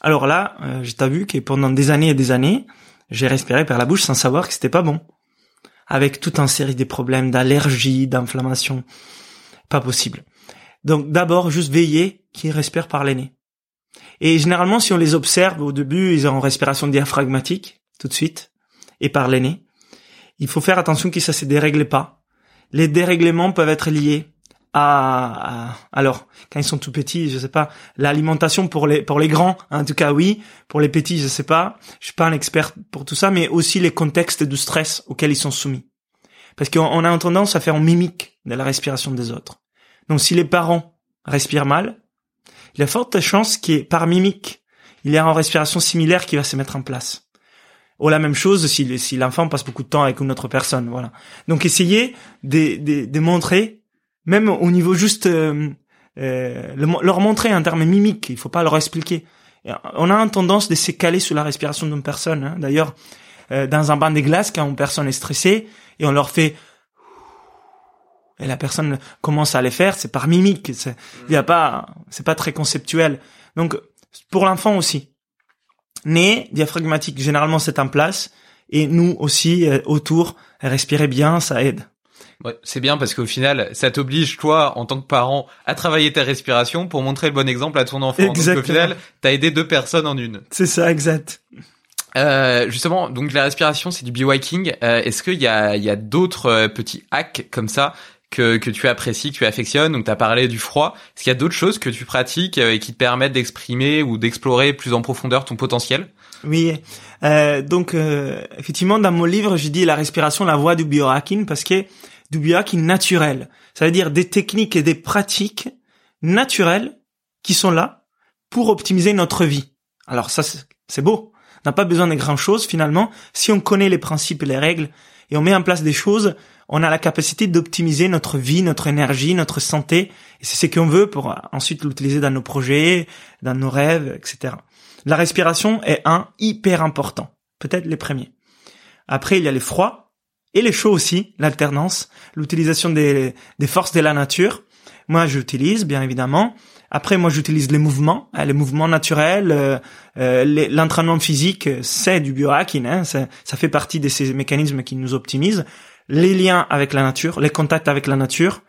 Speaker 4: Alors là, euh, j'ai vu que pendant des années et des années, j'ai respiré par la bouche sans savoir que c'était pas bon. Avec toute une série de problèmes d'allergie, d'inflammation. Pas possible. Donc d'abord, juste veiller qu'ils respirent par les nez. Et généralement, si on les observe au début, ils ont une respiration diaphragmatique, tout de suite, et par les nez. Il faut faire attention que ça se dérègle pas. Les dérèglements peuvent être liés à, alors quand ils sont tout petits, je sais pas, l'alimentation pour les pour les grands, en tout cas oui, pour les petits, je sais pas, je suis pas un expert pour tout ça, mais aussi les contextes de stress auxquels ils sont soumis. Parce qu'on a tendance à faire en mimique de la respiration des autres. Donc si les parents respirent mal, il y a forte chance qu'il par mimique, il y a une respiration similaire qui va se mettre en place. Ou la même chose si, si l'enfant passe beaucoup de temps avec une autre personne, voilà. Donc essayez de, de, de montrer même au niveau juste euh, euh, leur montrer en termes mimiques, il faut pas leur expliquer. On a tendance de se caler sur la respiration d'une personne. Hein. D'ailleurs, euh, dans un bain de glace, quand une personne est stressée et on leur fait et la personne commence à les faire, c'est par mimique. Il y a pas, c'est pas très conceptuel. Donc pour l'enfant aussi, nez diaphragmatique généralement c'est en place et nous aussi autour respirer bien, ça aide.
Speaker 5: Ouais, c'est bien parce qu'au final, ça t'oblige toi, en tant que parent, à travailler ta respiration pour montrer le bon exemple à ton enfant.
Speaker 4: Exactement.
Speaker 5: Donc au final, t'as aidé deux personnes en une.
Speaker 4: C'est ça, exact.
Speaker 5: Euh, justement, donc la respiration, c'est du biohacking. Euh, Est-ce qu'il y a, il y a d'autres euh, petits hacks comme ça que, que tu apprécies, que tu affectionnes? Donc, tu as parlé du froid. Est-ce qu'il y a d'autres choses que tu pratiques euh, et qui te permettent d'exprimer ou d'explorer plus en profondeur ton potentiel?
Speaker 4: Oui. Euh, donc, euh, effectivement, dans mon livre, je dis la respiration, la voie du biohacking, parce que du biohacking naturel. Ça veut dire des techniques et des pratiques naturelles qui sont là pour optimiser notre vie. Alors ça, c'est c'est beau. On n'a pas besoin de grand chose finalement. Si on connaît les principes et les règles et on met en place des choses, on a la capacité d'optimiser notre vie, notre énergie, notre santé. Et c'est ce qu'on veut pour ensuite l'utiliser dans nos projets, dans nos rêves, etc. La respiration est un hyper important. Peut-être les premiers. Après, il y a les froids et les chauds aussi, l'alternance, l'utilisation des, des forces de la nature. Moi, j'utilise, bien évidemment. Après, moi, j'utilise les mouvements, hein, les mouvements naturels, euh, euh, l'entraînement physique, c'est du biohacking. Hein, ça, ça fait partie de ces mécanismes qui nous optimisent. Les liens avec la nature, les contacts avec la nature.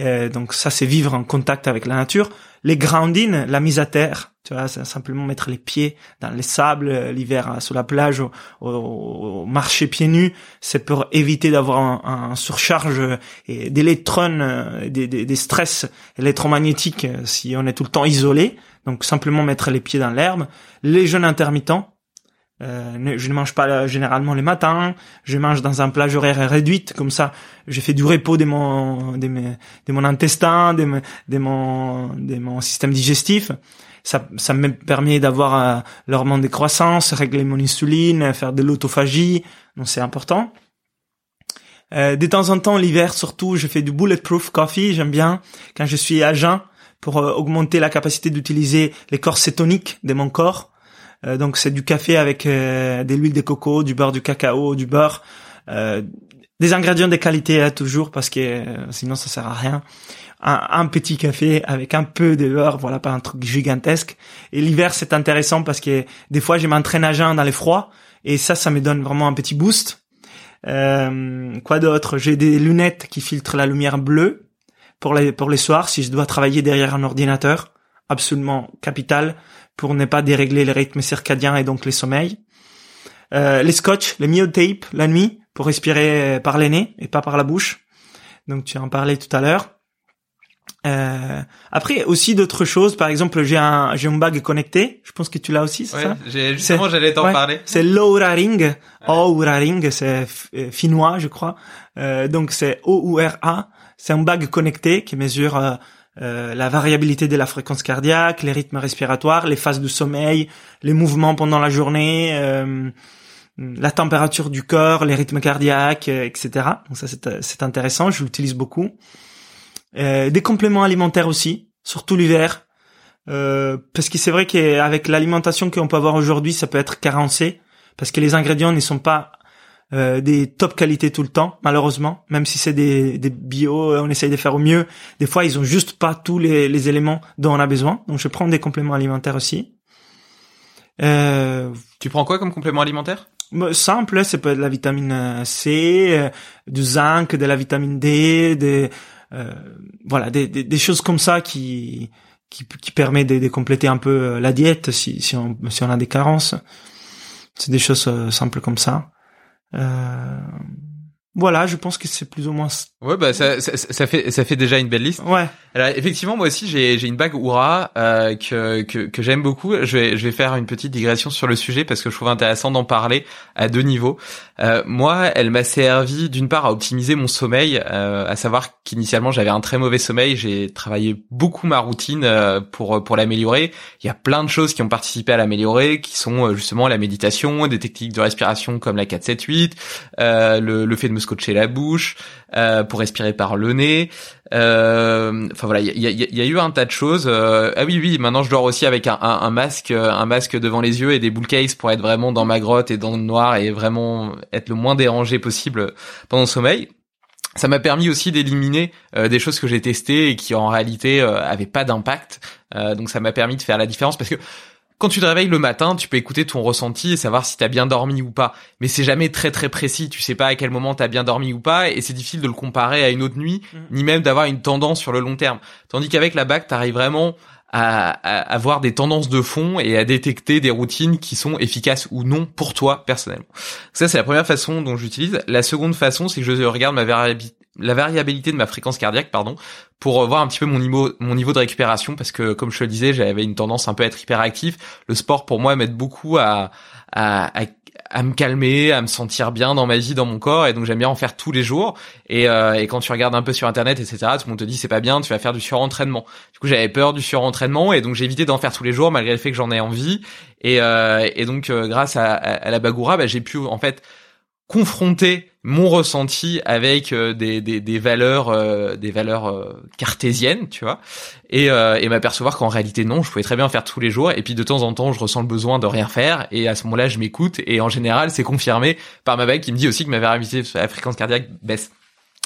Speaker 4: Euh, donc ça, c'est vivre en contact avec la nature. Les grounding, la mise à terre. Tu vois, c'est simplement mettre les pieds dans les sables euh, l'hiver hein, sur la plage, au, marcher pieds nus. C'est pour éviter d'avoir un, surcharge euh, d'électrons, euh, des, des, stress électromagnétiques euh, si on est tout le temps isolé. Donc simplement mettre les pieds dans l'herbe. Les jeûnes intermittents. Euh, je ne mange pas euh, généralement les matins. Je mange dans un plage horaire réduite, comme ça, je fais du repos de mon de, de mon intestin, de mon de mon système digestif. Ça, ça me permet d'avoir euh, l'hormone de croissance, régler mon insuline, faire de l'autophagie. Donc c'est important. Euh, de temps en temps, l'hiver surtout, je fais du bulletproof coffee. J'aime bien quand je suis à jeun pour euh, augmenter la capacité d'utiliser les corps cétoniques de mon corps. Euh, donc c'est du café avec euh, de l'huile de coco, du beurre, du cacao, du beurre, euh, des ingrédients de qualité hein, toujours parce que sinon ça sert à rien. Un, un petit café avec un peu de beurre, voilà pas un truc gigantesque. Et l'hiver c'est intéressant parce que des fois je m'entraîne à jeun dans les froids et ça ça me donne vraiment un petit boost. Euh, quoi d'autre? J'ai des lunettes qui filtrent la lumière bleue pour les pour les soirs si je dois travailler derrière un ordinateur, absolument capital pour ne pas dérégler les rythmes circadiens et donc les sommeils. Euh, les scotch, les myotape la nuit pour respirer par les nez et pas par la bouche. Donc tu en parlais tout à l'heure. Euh, après aussi d'autres choses, par exemple j'ai un j'ai un bag connecté. Je pense que tu l'as aussi, c'est
Speaker 5: Ouais,
Speaker 4: ça
Speaker 5: justement, j'allais t'en
Speaker 4: ouais,
Speaker 5: parler.
Speaker 4: C'est l'Oura Ring. Oura Ring, c'est euh, finnois, je crois. Euh, donc c'est O-U-R-A. C'est un bag connecté qui mesure euh, euh, la variabilité de la fréquence cardiaque, les rythmes respiratoires, les phases de sommeil, les mouvements pendant la journée, euh, la température du corps, les rythmes cardiaques, euh, etc. Donc ça c'est c'est intéressant. Je l'utilise beaucoup. Euh, des compléments alimentaires aussi, surtout l'hiver. Euh, parce que c'est vrai qu'avec l'alimentation qu'on peut avoir aujourd'hui, ça peut être carencé, parce que les ingrédients ne sont pas euh, des top qualité tout le temps, malheureusement. Même si c'est des, des bio, euh, on essaye de faire au mieux. Des fois, ils ont juste pas tous les, les éléments dont on a besoin. Donc, je prends des compléments alimentaires aussi. Euh,
Speaker 5: Tu prends quoi comme complément alimentaire?
Speaker 4: bah, simple, ça peut être de la vitamine euh, C, euh, du zinc, de la vitamine D, des euh, voilà, des, des, des choses comme ça qui qui, qui permet de, de compléter un peu la diète si si on si on a des carences. C'est des choses simples comme ça. Euh, voilà, je pense que c'est plus ou moins.
Speaker 5: Ouais, bah ça, ça, ça fait ça fait déjà une belle liste.
Speaker 4: Ouais.
Speaker 5: Alors effectivement, moi aussi j'ai j'ai une bague Oura euh, que que, que j'aime beaucoup. Je vais je vais faire une petite digression sur le sujet parce que je trouve intéressant d'en parler à deux niveaux. Euh, moi, elle m'a servi d'une part à optimiser mon sommeil, euh, à savoir qu'initialement j'avais un très mauvais sommeil. J'ai travaillé beaucoup ma routine euh, pour pour l'améliorer. Il y a plein de choses qui ont participé à l'améliorer, qui sont euh, justement la méditation, des techniques de respiration comme la 4-7-8, euh, le, le fait de me scotcher la bouche euh, pour respirer par le nez. Euh, Enfin voilà, il y a, y a- y a eu un tas de choses. Euh, ah oui, oui, maintenant je dors aussi avec un, un, un masque, un masque devant les yeux et des bull pour être vraiment dans ma grotte et dans le noir et vraiment être le moins dérangé possible pendant le sommeil. Ça m'a permis aussi d'éliminer euh, des choses que j'ai testées et qui en réalité euh, avaient pas d'impact. Euh, donc ça m'a permis de faire la différence parce que quand tu te réveilles le matin, tu peux écouter ton ressenti et savoir si t'as bien dormi ou pas. Mais c'est jamais très très précis. Tu sais pas à quel moment t'as bien dormi ou pas et c'est difficile de le comparer à une autre nuit,
Speaker 4: Mhm.
Speaker 5: ni même d'avoir une tendance sur le long terme. Tandis qu'avec la bac, t'arrives vraiment à, avoir des tendances de fond et à détecter des routines qui sont efficaces ou non pour toi personnellement. Ça, c'est la première façon dont j'utilise. La seconde façon, c'est que je regarde ma variabilité la variabilité de ma fréquence cardiaque, pardon, pour voir un petit peu mon niveau, mon niveau de récupération, parce que comme je le disais, j'avais une tendance un peu à être hyperactif. Le sport pour moi m'aide beaucoup à, à, à à me calmer, à me sentir bien dans ma vie, dans mon corps, et donc j'aime bien en faire tous les jours. Et, euh, et quand tu regardes un peu sur internet, etc., tout le monde te dit c'est pas bien, tu vas faire du surentraînement. Du coup, j'avais peur du surentraînement, et donc j'ai évité d'en faire tous les jours malgré le fait que j'en ai envie. Et, euh, et donc euh, grâce à, à, la Bagoura, bah, j'ai pu en fait confronter mon ressenti avec euh, des, des, des, valeurs euh, des valeurs euh, cartésiennes tu vois. Et, et m'apercevoir qu'en réalité non je pouvais très bien faire tous les jours. Et puis de temps en temps je ressens le besoin de rien faire. Et à ce moment-là je m'écoute. Et en général c'est confirmé par ma bague qui me dit aussi que ma variabilité la fréquence cardiaque baisse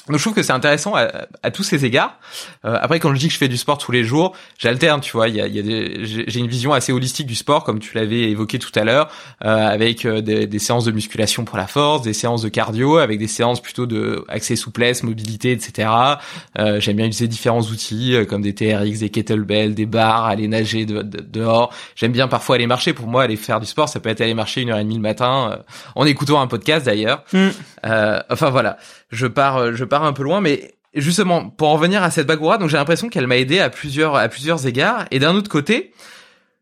Speaker 5: donc je trouve que c'est intéressant à, tous ces égards. Euh, après, quand je dis que je fais du sport tous les jours, j'alterne, tu vois. Il y a, y a des, j'ai une vision assez holistique du sport, comme tu l'avais évoqué tout à l'heure, euh, avec euh, des, des, séances de musculation pour la force, des séances de cardio, avec des séances plutôt de accès souplesse, mobilité, etc. Euh, J'aime bien utiliser différents outils comme des TRX, des kettlebells, des barres, aller nager dehors. J'aime bien parfois aller marcher. Pour moi, aller faire du sport, ça peut être aller marcher une heure et demie le matin, en écoutant un podcast d'ailleurs. Mm. enfin voilà, je pars, je pars un peu loin, mais justement, pour en revenir à cette Bagura, donc j'ai l'impression qu'elle m'a aidé à plusieurs, à plusieurs égards. Et d'un autre côté,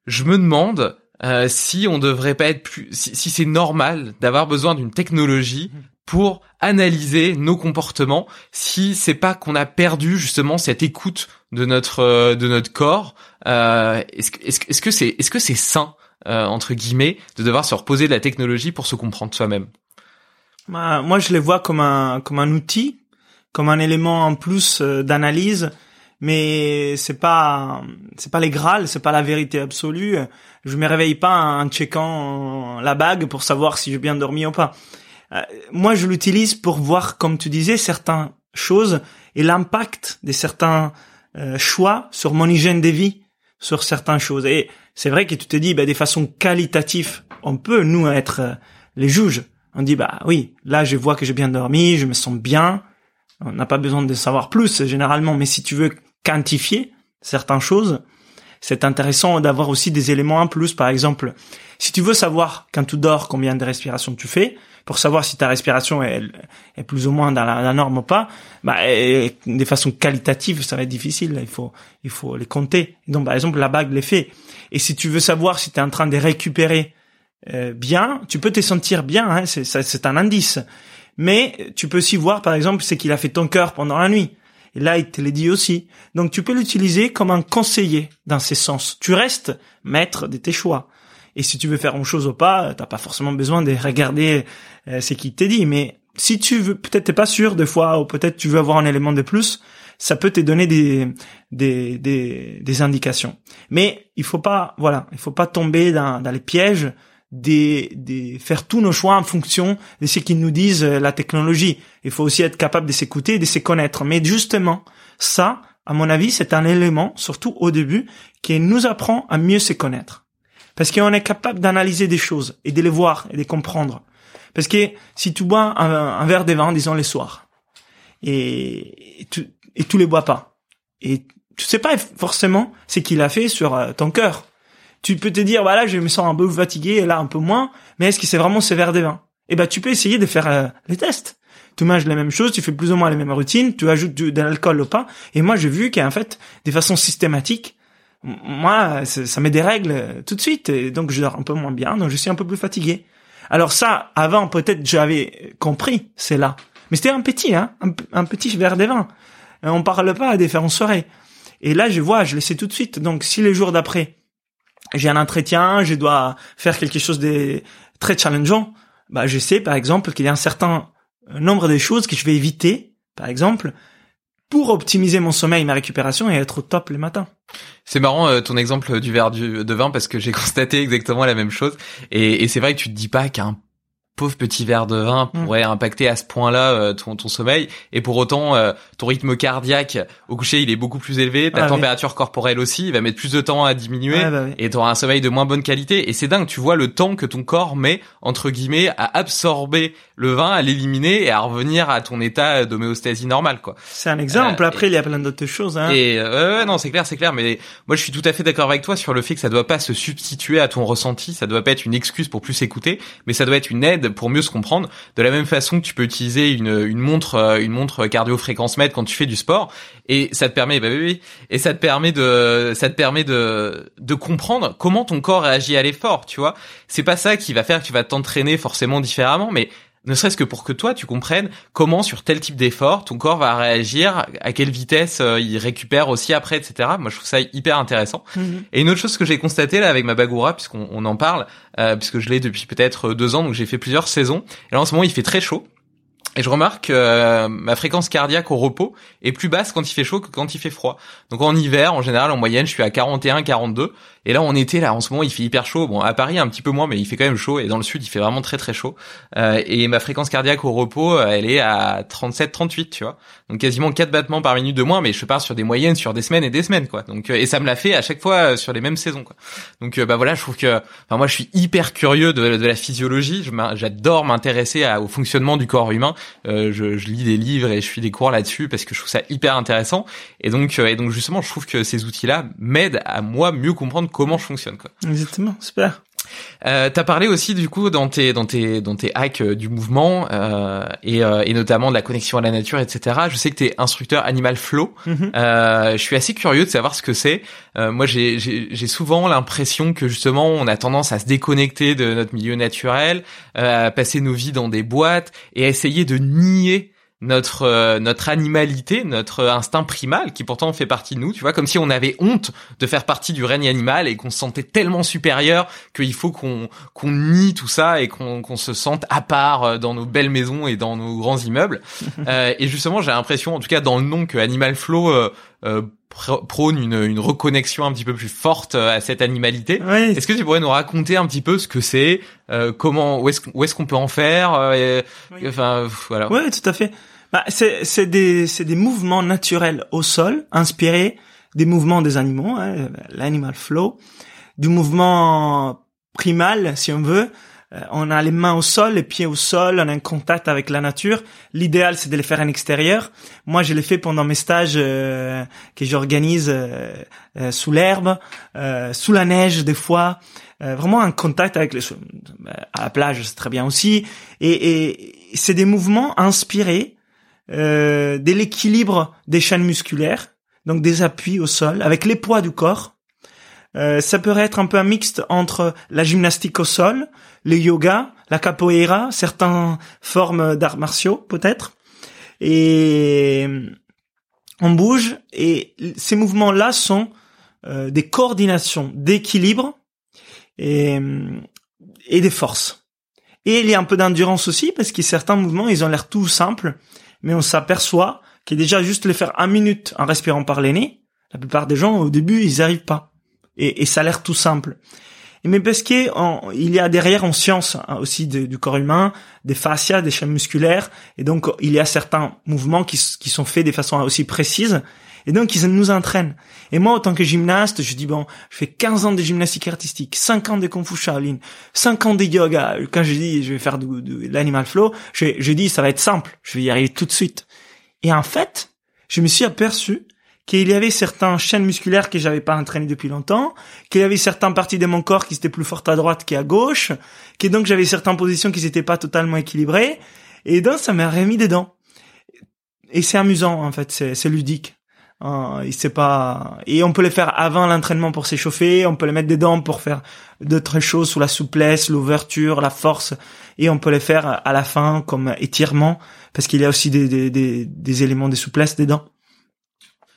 Speaker 5: je me demande euh, si on devrait pas être plus, si, c'est normal d'avoir besoin d'une technologie pour analyser nos comportements, si c'est pas qu'on a perdu justement cette écoute de notre euh, de notre corps. Euh, est-ce que est-ce que c'est est-ce que c'est sain entre guillemets de devoir se reposer de la technologie pour se comprendre soi-même?
Speaker 4: Bah, Moi, je les vois comme un comme un outil comme un élément en plus euh, d'analyse, mais c'est pas c'est pas les c'est pas la vérité absolue. Je me réveille pas en checkant la bague pour savoir si j'ai bien dormi ou pas. Euh, moi, je l'utilise pour voir, comme tu disais, certaines choses et l'impact de certains euh, choix sur mon hygiène de vie, sur certaines choses. Et c'est vrai que tu te dis, bah, des façons qualitatives, on peut nous être les juges. On dit, bah oui, là, je vois que j'ai bien dormi, je me sens bien, on n'a pas besoin de savoir plus généralement, mais si tu veux quantifier certaines choses, c'est intéressant d'avoir aussi des éléments en plus. Par exemple, si tu veux savoir quand tu dors combien de respirations tu fais, pour savoir si ta respiration est, est plus ou moins dans la, norme ou pas, bah, de façon qualitative, ça va être difficile. Il faut, il faut les compter. Donc, par exemple, la bague les fait. Et si tu veux savoir si tu es en train de récupérer euh, bien, tu peux te sentir bien. Hein, c'est un indice. Mais tu peux aussi voir, par exemple, c'est qu'il a fait ton cœur pendant la nuit. Et là, il te l'a dit aussi. Donc, tu peux l'utiliser comme un conseiller dans ces sens. Tu restes maître de tes choix. Et si tu veux faire une chose ou pas, t'as pas forcément besoin de regarder euh, ce qu'il t'a dit. Mais si tu veux, peut-être t'es pas sûr des fois, ou peut-être tu veux avoir un élément de plus, ça peut te donner des, des, des, des indications. Mais il faut pas, voilà, il faut pas tomber dans, dans les pièges de, faire tous nos choix en fonction de ce qu'ils nous disent euh, la technologie. Il faut aussi être capable de s'écouter et de se connaître. Mais justement, ça, à mon avis, c'est un élément, surtout au début, qui nous apprend à mieux se connaître. Parce qu'on est capable d'analyser des choses et de les voir et de les comprendre. Parce que si tu bois un, verre de vin, disons les soirs, et, et, tu, et tu les bois pas, et tu sais pas forcément ce qu'il a fait sur euh, ton cœur tu peux te dire, voilà, je me sens un peu fatigué, et là un peu moins, mais est-ce que c'est vraiment sévère des vins? Eh ben, tu peux essayer de faire euh, les tests. Tu manges la même chose, tu fais plus ou moins les mêmes routines, tu ajoutes de, l'alcool ou pas. Et moi, j'ai vu qu'en fait, de façon systématique, moi, ça met des règles euh, tout de suite, et donc je dors un peu moins bien, donc je suis un peu plus fatigué. Alors ça, avant, peut-être j'avais compris, c'est là. Mais c'était un petit, hein, un, petit verre de vin. On parle pas à des faire en soirée. Et là, je vois, je le sais tout de suite. Donc, si les jours d'après, j'ai un entretien, je dois faire quelque chose de très challengeant, bah je sais par exemple qu'il y a un certain nombre de choses que je vais éviter, par exemple, pour optimiser mon sommeil, ma récupération et être au top le matin.
Speaker 5: C'est marrant euh, ton exemple du verre de vin parce que j'ai <laughs> constaté exactement la même chose et, et c'est vrai que tu te dis pas qu'un pauvre petit verre de vin
Speaker 4: Mm.
Speaker 5: pourrait impacter à ce point-là euh, ton, ton sommeil. Et pour autant, euh, ton rythme cardiaque au coucher, il est beaucoup plus élevé. Ta
Speaker 4: Ah oui.
Speaker 5: température corporelle aussi, il va mettre plus de temps à diminuer.
Speaker 4: Bah oui.
Speaker 5: Et t'auras un sommeil de moins bonne qualité. Et c'est dingue, tu vois le temps que ton corps met, entre guillemets, à absorber le vin, à l'éliminer et à revenir à ton état d'homéostasie normale, quoi.
Speaker 4: C'est un exemple.
Speaker 5: Euh,
Speaker 4: Après, il y a plein d'autres choses. Hein.
Speaker 5: Et euh, ouais, non, c'est clair, c'est clair. Mais moi, je suis tout à fait d'accord avec toi sur le fait que ça doit pas se substituer à ton ressenti, ça doit pas être une excuse pour plus écouter, mais ça doit être une aide pour mieux se comprendre. De la même façon que tu peux utiliser une, une montre, euh, une montre cardio fréquence mètre quand tu fais du sport, et ça te permet, bah oui, oui, et ça te permet de, ça te permet de, de comprendre comment ton corps réagit à l'effort. Tu vois, c'est pas ça qui va faire que tu vas t'entraîner forcément différemment, mais ne serait-ce que pour que toi tu comprennes comment sur tel type d'effort ton corps va réagir, à quelle vitesse euh, il récupère aussi après, etc. Moi je trouve ça hyper intéressant.
Speaker 4: Mhm.
Speaker 5: Et une autre chose que j'ai constaté là avec ma Bagoura, puisqu'on on en parle, euh, puisque je l'ai depuis peut-être deux ans, donc j'ai fait plusieurs saisons. Et là en ce moment il fait très chaud. Et je remarque que euh, ma fréquence cardiaque au repos est plus basse quand il fait chaud que quand il fait froid. Donc en hiver, en général, en moyenne, je suis à 41, 42. Et là, en été, là, en ce moment, il fait hyper chaud. Bon, à Paris, un petit peu moins, mais il fait quand même chaud. Et dans le sud, il fait vraiment très, très chaud. Euh, et ma fréquence cardiaque au repos, euh, elle est à 37, 38, tu vois. Donc quasiment 4 battements par minute de moins, mais je pars sur des moyennes sur des semaines et des semaines, quoi. Donc, euh, et ça me l'a fait à chaque fois euh, sur les mêmes saisons, quoi. Donc, bah voilà, je trouve que, enfin, moi, je suis hyper curieux de, de la physiologie. J'adore m'intéresser au fonctionnement du corps humain. Euh, je, lis des livres et je suis des cours là-dessus parce que je trouve ça hyper intéressant. Et donc, euh, et donc justement, je trouve que ces outils-là m'aident à moi mieux comprendre comment je fonctionne. Quoi.
Speaker 4: Exactement. Super.
Speaker 5: Euh, T'as parlé aussi du coup dans tes dans tes dans tes hacks euh, du mouvement euh, et, euh, et notamment de la connexion à la nature, etc. Je sais que t'es instructeur animal flow.
Speaker 4: Mhm.
Speaker 5: Euh, je suis assez curieux de savoir ce que c'est. Euh, moi, j'ai j'ai souvent l'impression que justement, on a tendance à se déconnecter de notre milieu naturel, euh, à passer nos vies dans des boîtes et à essayer de nier notre euh, notre animalité, notre instinct primal qui pourtant fait partie de nous, tu vois, comme si on avait honte de faire partie du règne animal et qu'on se sentait tellement supérieur qu'il faut qu'on qu'on nie tout ça et qu'on qu'on se sente à part euh, dans nos belles maisons et dans nos grands immeubles. <laughs> Euh, et justement, j'ai l'impression, en tout cas dans le nom, que Animal Flow euh, euh, pr- prône une, une reconnexion un petit peu plus forte euh, à cette animalité.
Speaker 4: Oui.
Speaker 5: Est-ce que tu pourrais nous raconter un petit peu ce que c'est, euh, comment, où est-ce est-ce qu'on peut en faire, euh, et-
Speaker 4: Oui.
Speaker 5: enfin voilà.
Speaker 4: Oui, tout à fait. Bah, c'est des des mouvements naturels au sol, inspirés des mouvements des animaux, hein, l'animal flow, du mouvement primal, si on veut. Euh, on a les mains au sol, les pieds au sol, on a un contact avec la nature. L'idéal, c'est de les faire en extérieur. Moi, je les fais pendant mes stages euh, que j'organise euh, euh, sous l'herbe, euh, sous la neige des fois. Vraiment un contact avec les à la plage, c'est très bien aussi. Et, et c'est des mouvements inspirés euh, de l'équilibre des chaînes musculaires, donc des appuis au sol, avec les poids du corps. Euh, ça peut être un peu un mixte entre la gymnastique au sol, le yoga, la capoeira, certaines formes d'arts martiaux peut-être. Et on bouge et ces mouvements-là sont euh, des coordinations d'équilibre et, et des forces. Et il y a un peu d'endurance aussi parce que certains mouvements, ils ont l'air tout simples, mais on s'aperçoit que déjà juste les faire un minute en respirant par les nez, la plupart des gens au début, ils n'y arrivent pas. Et, ça a l'air tout simple. Mais parce en- il y a derrière en science hein, aussi du corps humain des fascias, des chaînes musculaires, et donc il y a certains mouvements qui, qui sont faits de façon aussi précise, et donc ils nous entraînent. Et moi, en tant que gymnaste, je dis bon, je fais 15 ans de gymnastique artistique, 5 ans de kung fu Shaolin, 5 ans de yoga. Quand je dis je vais faire de l'animal flow, je, dis ça va être simple, je vais y arriver tout de suite. Et en fait, je me suis aperçu qu'il y avait certaines chaînes musculaires que j'avais pas entraînées depuis longtemps, qu'il y avait certaines parties de mon corps qui étaient plus fortes à droite qu'à gauche, que donc j'avais certaines positions qui n'étaient pas totalement équilibrées, et donc ça m'a remis dedans. Et c'est amusant en fait, c'est ludique. Euh, et c'est pas et on peut les faire avant l'entraînement pour s'échauffer, on peut les mettre dedans pour faire d'autres choses sous la souplesse, l'ouverture, la force, et on peut les faire à la fin comme étirement parce qu'il y a aussi des, des, des, des éléments de souplesse dedans.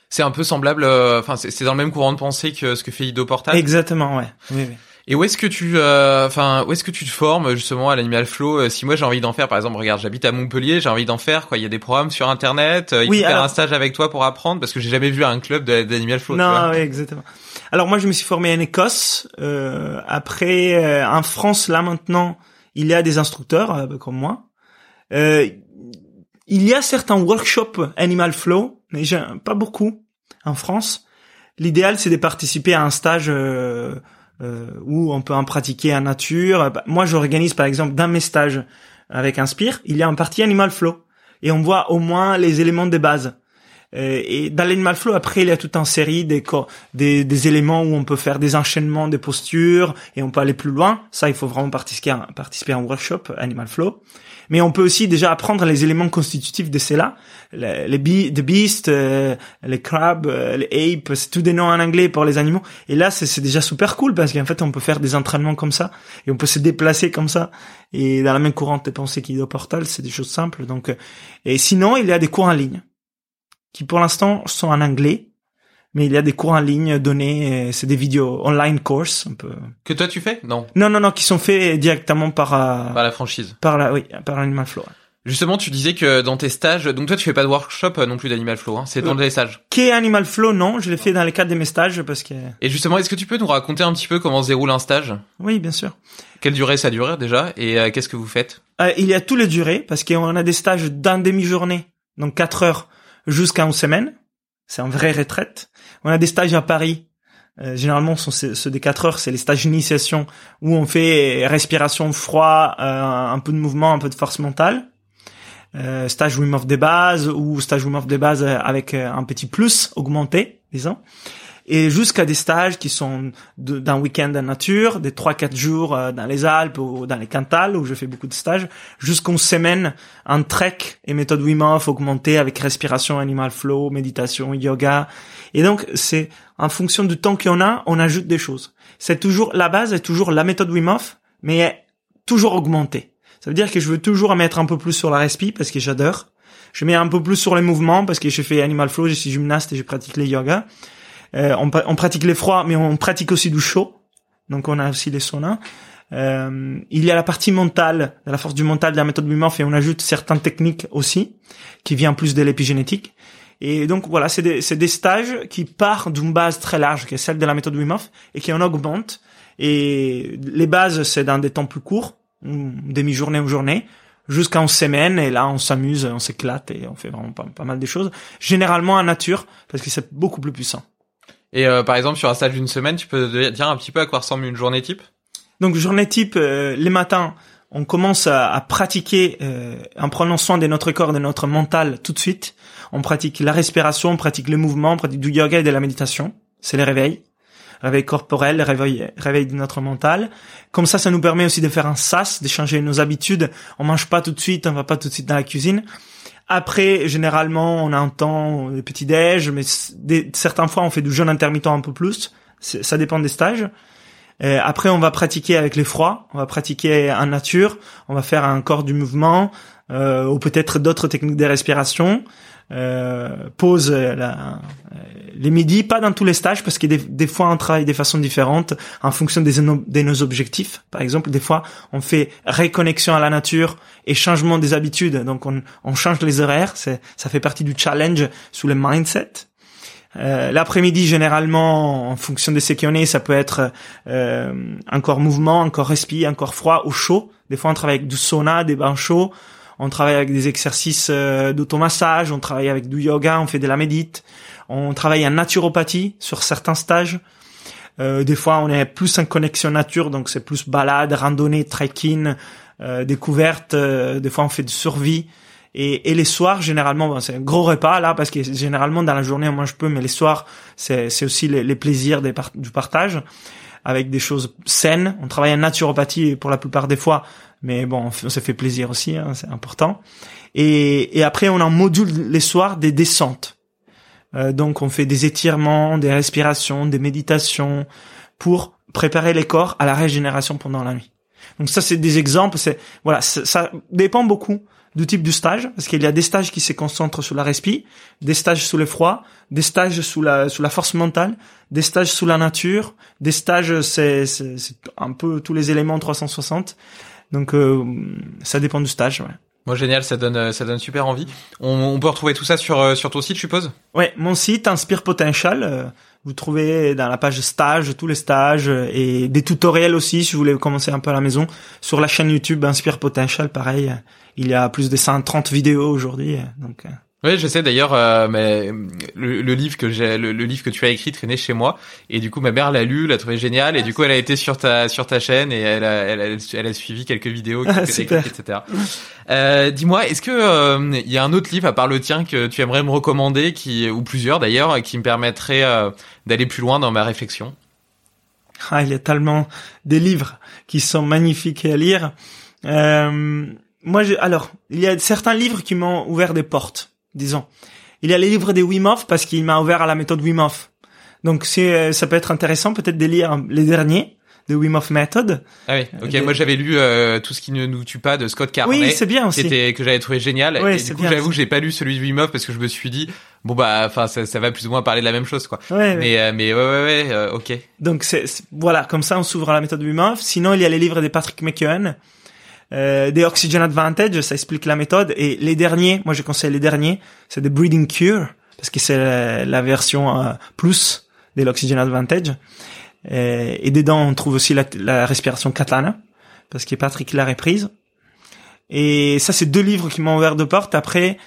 Speaker 5: C'est un peu semblable, euh, enfin c'est c'est dans le même courant de pensée que ce que fait Ido Portal?
Speaker 4: Exactement, ouais. Oui, oui.
Speaker 5: Et où est-ce que tu, euh, enfin, où est-ce que tu te formes justement à l'animal flow euh, Si moi j'ai envie d'en faire, par exemple, regarde, j'habite à Montpellier, j'ai envie d'en faire, quoi. Il y a des programmes sur internet. euh, il
Speaker 4: Oui,
Speaker 5: faut faire un stage avec toi pour apprendre, parce que j'ai jamais vu un club d'animal flow. tu
Speaker 4: Non,
Speaker 5: vois.
Speaker 4: oui, exactement. Alors moi, je me suis formé en Écosse. Euh, après, euh, en France, là maintenant, il y a des instructeurs comme moi. Euh, il y a certains workshops Animal Flow, mais pas beaucoup en France. L'idéal, c'est de participer à un stage où on peut en pratiquer en nature. Bah, moi, j'organise par exemple dans mes stages avec Inspire, il y a un partie Animal Flow et on voit au moins les éléments de base. Euh, et dans l'animal flow, après, il y a toute une série des, des, des éléments où on peut faire des enchaînements des postures et on peut aller plus loin. Ça, il faut vraiment participer à, participer à un workshop animal flow. Mais on peut aussi déjà apprendre les éléments constitutifs de cela. Les, les the beast, euh, les crabs, euh, les apes, c'est tous des noms en anglais pour les animaux. Et là, c'est déjà super cool parce qu'en fait, on peut faire des entraînements comme ça et on peut se déplacer comme ça. Et dans la même courante de pensée qu'il au portal, c'est des choses simples. Donc, et sinon, il y a des cours en ligne qui pour l'instant sont en anglais, mais il y a des cours en ligne donnés, c'est des vidéos online courses un peu.
Speaker 5: Que toi tu fais? Non.
Speaker 4: Non non non, qui sont faits directement par euh,
Speaker 5: par la franchise.
Speaker 4: Par la oui, par Animal Flow.
Speaker 5: Justement, tu disais que dans tes stages, donc toi tu fais pas de workshop euh, non plus d'Animal Flow, hein, c'est dans tes stages.
Speaker 4: Qu'est Animal Flow Non, je l'ai fait dans les cadres de mes stages parce que.
Speaker 5: Et justement, est-ce que tu peux nous raconter un petit peu comment se déroule un stage?
Speaker 4: Oui, bien sûr.
Speaker 5: Quelle durée ça dure déjà et euh, qu'est-ce que vous faites?
Speaker 4: Il y a tous les durées parce qu'on a des stages d'un demi-journée, donc 4 heures jusqu'à une semaine. C'est un vrai retraite. On a des stages à Paris. Euh, généralement, sont ceux des 4 heures, c'est les stages d'initiation où on fait respiration froid, euh, un peu de mouvement, un peu de force mentale. Euh, stage Wim Hof des bases ou stage Wim Hof des bases avec euh, un petit plus augmenté, disons et jusqu'à des stages qui sont d'un week-end en nature, des 3-4 jours euh, dans les Alpes ou dans les Cantal, où je fais beaucoup de stages, jusqu'en semaine en trek et méthode Wim Hof augmentée avec respiration, animal flow, méditation, yoga. Et donc, c'est en fonction du temps qu'on a, on ajoute des choses. C'est toujours, la base est toujours la méthode Wim Hof, mais toujours augmentée. Ça veut dire que je veux toujours mettre un peu plus sur la respi parce que j'adore. Je mets un peu plus sur les mouvements parce que je fais animal flow, je suis gymnaste et je pratique les yoga. Euh, on, on, pratique les froids, mais on pratique aussi du chaud. Donc on a aussi les saunas. Euh, il y a la partie mentale, la force du mental de la méthode Wim Hof, et on ajoute certaines techniques aussi, qui vient plus de l'épigénétique. Et donc voilà, c'est des, des, stages qui partent d'une base très large, qui est celle de la méthode Wim Hof, et qui en augmente. Et les bases, c'est dans des temps plus courts, demi-journée ou journée, jusqu'à une semaine, et là on s'amuse, on s'éclate, et on fait vraiment pas, pas mal de choses. Généralement en nature, parce que c'est beaucoup plus puissant.
Speaker 5: Et euh, par exemple, sur un stage d'une semaine, tu peux dire un petit peu à quoi ressemble une journée type?
Speaker 4: Donc, journée type, euh, les matins, on commence à, pratiquer euh, en prenant soin de notre corps, de notre mental tout de suite. On pratique la respiration, on pratique le mouvement, on pratique du yoga et de la méditation. C'est les réveils. Réveil corporel, réveil, réveil de notre mental. Comme ça, ça nous permet aussi de faire un sas, de changer nos habitudes. On mange pas tout de suite, on va pas tout de suite dans la cuisine. Après, généralement, on a un temps de petit-déj, mais des, certaines fois, on fait du jeûne intermittent un peu plus. Ça dépend des stages. Euh, après, on va pratiquer avec les froids, on va pratiquer en nature, on va faire un corps du mouvement, euh, ou peut-être d'autres techniques de respiration euh, pose la, les midis, pas dans tous les stages, parce que des, des fois on travaille de façon différente en fonction des, de nos objectifs. Par exemple, des fois on fait réconnexion à la nature et changement des habitudes, donc on, on change les horaires. Ça fait partie du challenge sous le mindset. Euh, l'après-midi, généralement, en fonction de ce qu'on est, ça peut être euh, encore mouvement, encore respi, encore froid ou chaud. Des fois, on travaille avec du sauna, des bains chauds on travaille avec des exercices euh, d'automassage, on travaille avec du yoga, on fait de la médite, on travaille en naturopathie sur certains stages. Euh, des fois, on est plus en connexion nature, donc c'est plus balade, randonnée, trekking, euh, découverte. des fois, on fait de survie. Et, et les soirs, généralement, c'est un gros repas là, parce que généralement dans la journée on mange peu, mais les soirs, c'est aussi les, les plaisirs des du partage avec des choses saines. On travaille en naturopathie pour la plupart des fois mais bon, on se fait plaisir aussi, hein, c'est important. Et, et après, on en module les soirs des descentes. Euh, donc, on fait des étirements, des respirations, des méditations pour préparer les corps à la régénération pendant la nuit. Donc ça, c'est des exemples. C'est voilà, ça dépend beaucoup du type du stage, parce qu'il y a des stages qui se concentrent sur la respi, des stages sous le froid, des stages sous la sous la force mentale, des stages sous la nature, des stages c'est un peu tous les éléments 360. Donc euh, ça dépend du stage. Ouais.
Speaker 5: Moi génial, ça donne euh, ça donne super envie. On, on peut retrouver tout ça sur euh, sur ton site, je suppose?
Speaker 4: Ouais, mon site Inspire Potential Vous trouvez dans la page stage tous les stages et des tutoriels aussi si vous voulez commencer un peu à la maison. Sur la chaîne YouTube Inspire Potential, pareil, il y a plus de 130 vidéos aujourd'hui. Donc
Speaker 5: oui, je sais d'ailleurs, euh, mais le, le, livre que j'ai, le, livre que tu as écrit traînait chez moi, et du coup ma mère l'a lu, l'a trouvé génial, et du coup elle a été sur ta sur ta chaîne et elle a elle a, elle a suivi quelques vidéos, quelques écrites, etc. Euh, Dis-moi, est-ce que euh, il y a un autre livre à part le tien que tu aimerais me recommander, qui ou plusieurs d'ailleurs, qui me permettrait euh, d'aller plus loin dans ma réflexion?
Speaker 4: Ah, il y a tellement des livres qui sont magnifiques à lire. Euh, moi, je, alors, il y a certains livres qui m'ont ouvert des portes disons. Il y a les livres des Wim Hof parce qu'il m'a ouvert à la méthode Wim Hof. Donc c'est euh, ça peut être intéressant peut-être de lire les derniers de Wim Hof Method.
Speaker 5: Ah oui, ok. Moi j'avais lu euh, tout ce qui ne nous tue pas de Scott Carney.
Speaker 4: Oui, c'est bien aussi.
Speaker 5: C'était que j'avais trouvé génial.
Speaker 4: Oui,
Speaker 5: et du coup j'avoue que j'ai pas lu celui de Wim Hof parce que je me suis dit bon bah enfin ça, ça, va plus ou moins parler de la même chose quoi.
Speaker 4: Ouais,
Speaker 5: mais euh, mais ouais ouais ouais ok.
Speaker 4: Donc c'est voilà comme ça on s'ouvre à la méthode Wim Hof. Sinon il y a les livres de Patrick McKeown euh, des Oxygen Advantage, ça explique la méthode. Et les derniers, moi je conseille les derniers, c'est des Breathing Cure, parce que c'est la, version euh, plus de l'Oxygen Advantage. Et, et, dedans, on trouve aussi la, respiration Katana, parce que Patrick l'a reprise. Et ça, c'est deux livres qui m'ont ouvert de porte. Après,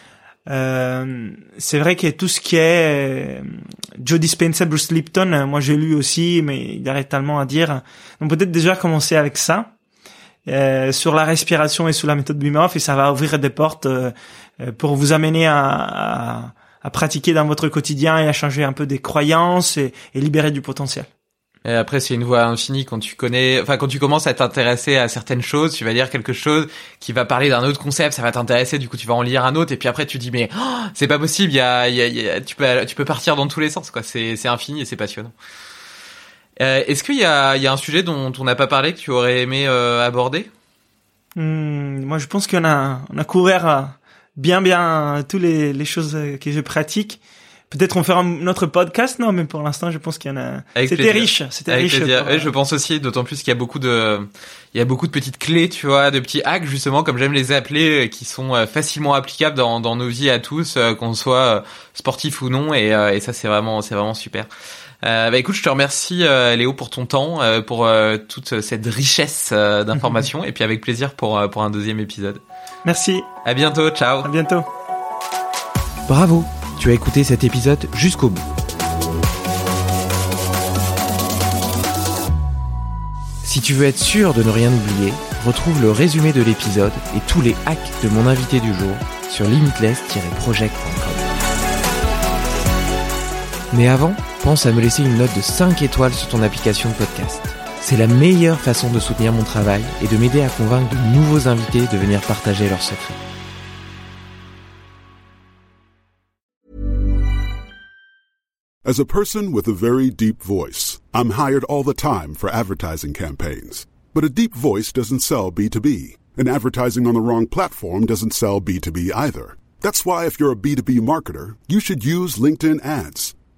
Speaker 4: euh, c'est vrai que tout ce qui est euh, Joe Dispenza, Bruce Lipton, euh, moi j'ai lu aussi, mais il aurait tellement à dire. Donc peut-être déjà commencer avec ça. Euh, sur la respiration et sur la méthode Wim Hof et ça va ouvrir des portes euh, euh, pour vous amener à, à, à, pratiquer dans votre quotidien et à changer un peu des croyances et, et libérer du potentiel.
Speaker 5: Et après, c'est une voie infinie quand tu connais, enfin, quand tu commences à t'intéresser à certaines choses, tu vas dire quelque chose qui va parler d'un autre concept, ça va t'intéresser, du coup, tu vas en lire un autre, et puis après, tu dis, mais oh, c'est pas possible, il y a, y a, tu peux, tu peux partir dans tous les sens, quoi. C'est, c'est infini et c'est passionnant. Euh, est-ce qu'il y y a un sujet dont on n'a pas parlé que tu aurais aimé euh, aborder?
Speaker 4: Hmm, Moi, je pense qu'on a, on a couvert euh, bien, bien toutes les, les choses que je pratique. Peut-être on fera notre podcast, non, mais pour l'instant, je pense qu'il y en a. C'était riche, c'était riche.
Speaker 5: Pour... je pense aussi, d'autant plus qu'il y a beaucoup de, il y a beaucoup de petites clés, tu vois, de petits hacks justement, comme j'aime les appeler, qui sont facilement applicables dans, dans nos vies à tous, qu'on soit sportif ou non, et, et ça c'est vraiment, c'est vraiment super. Euh, bah écoute, je te remercie euh, Léo pour ton temps, euh, pour euh, toute cette richesse euh, d'informations, <laughs> et puis avec plaisir pour pour un deuxième épisode.
Speaker 4: Merci.
Speaker 5: À bientôt, ciao.
Speaker 4: À bientôt.
Speaker 3: Bravo, tu as écouté cet épisode jusqu'au bout. Si tu veux être sûr de ne rien oublier, retrouve le résumé de l'épisode et tous les hacks de mon invité du jour sur limitless-project.com. Mais avant, pense à me laisser une note de 5 étoiles sur ton application de podcast. C'est la meilleure façon de soutenir mon travail et de m'aider à convaincre de nouveaux invités de venir partager leurs secrets.
Speaker 6: As a person with a very deep voice, I'm hired all the time for advertising campaigns. But a deep voice doesn't sell B2B, and advertising on the wrong platform doesn't sell B2B either. That's why if you're a B2B marketer, you should use LinkedIn ads.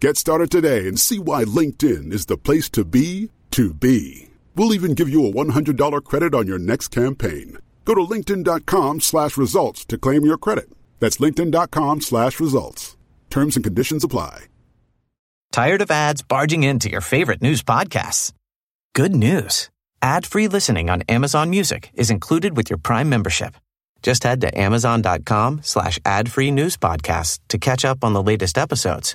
Speaker 6: Get started today and see why LinkedIn is the place to be to be. We'll even give you a $100 credit on your next campaign. Go to linkedin.com slash results to claim your credit. That's linkedin.com slash results. Terms and conditions apply.
Speaker 1: Tired of ads barging into your favorite news podcasts? Good news. Ad-free listening on Amazon Music is included with your Prime membership. Just head to amazon.com slash ad-free news podcasts to catch up on the latest episodes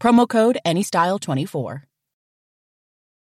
Speaker 7: Promo code ANYSTYLE24.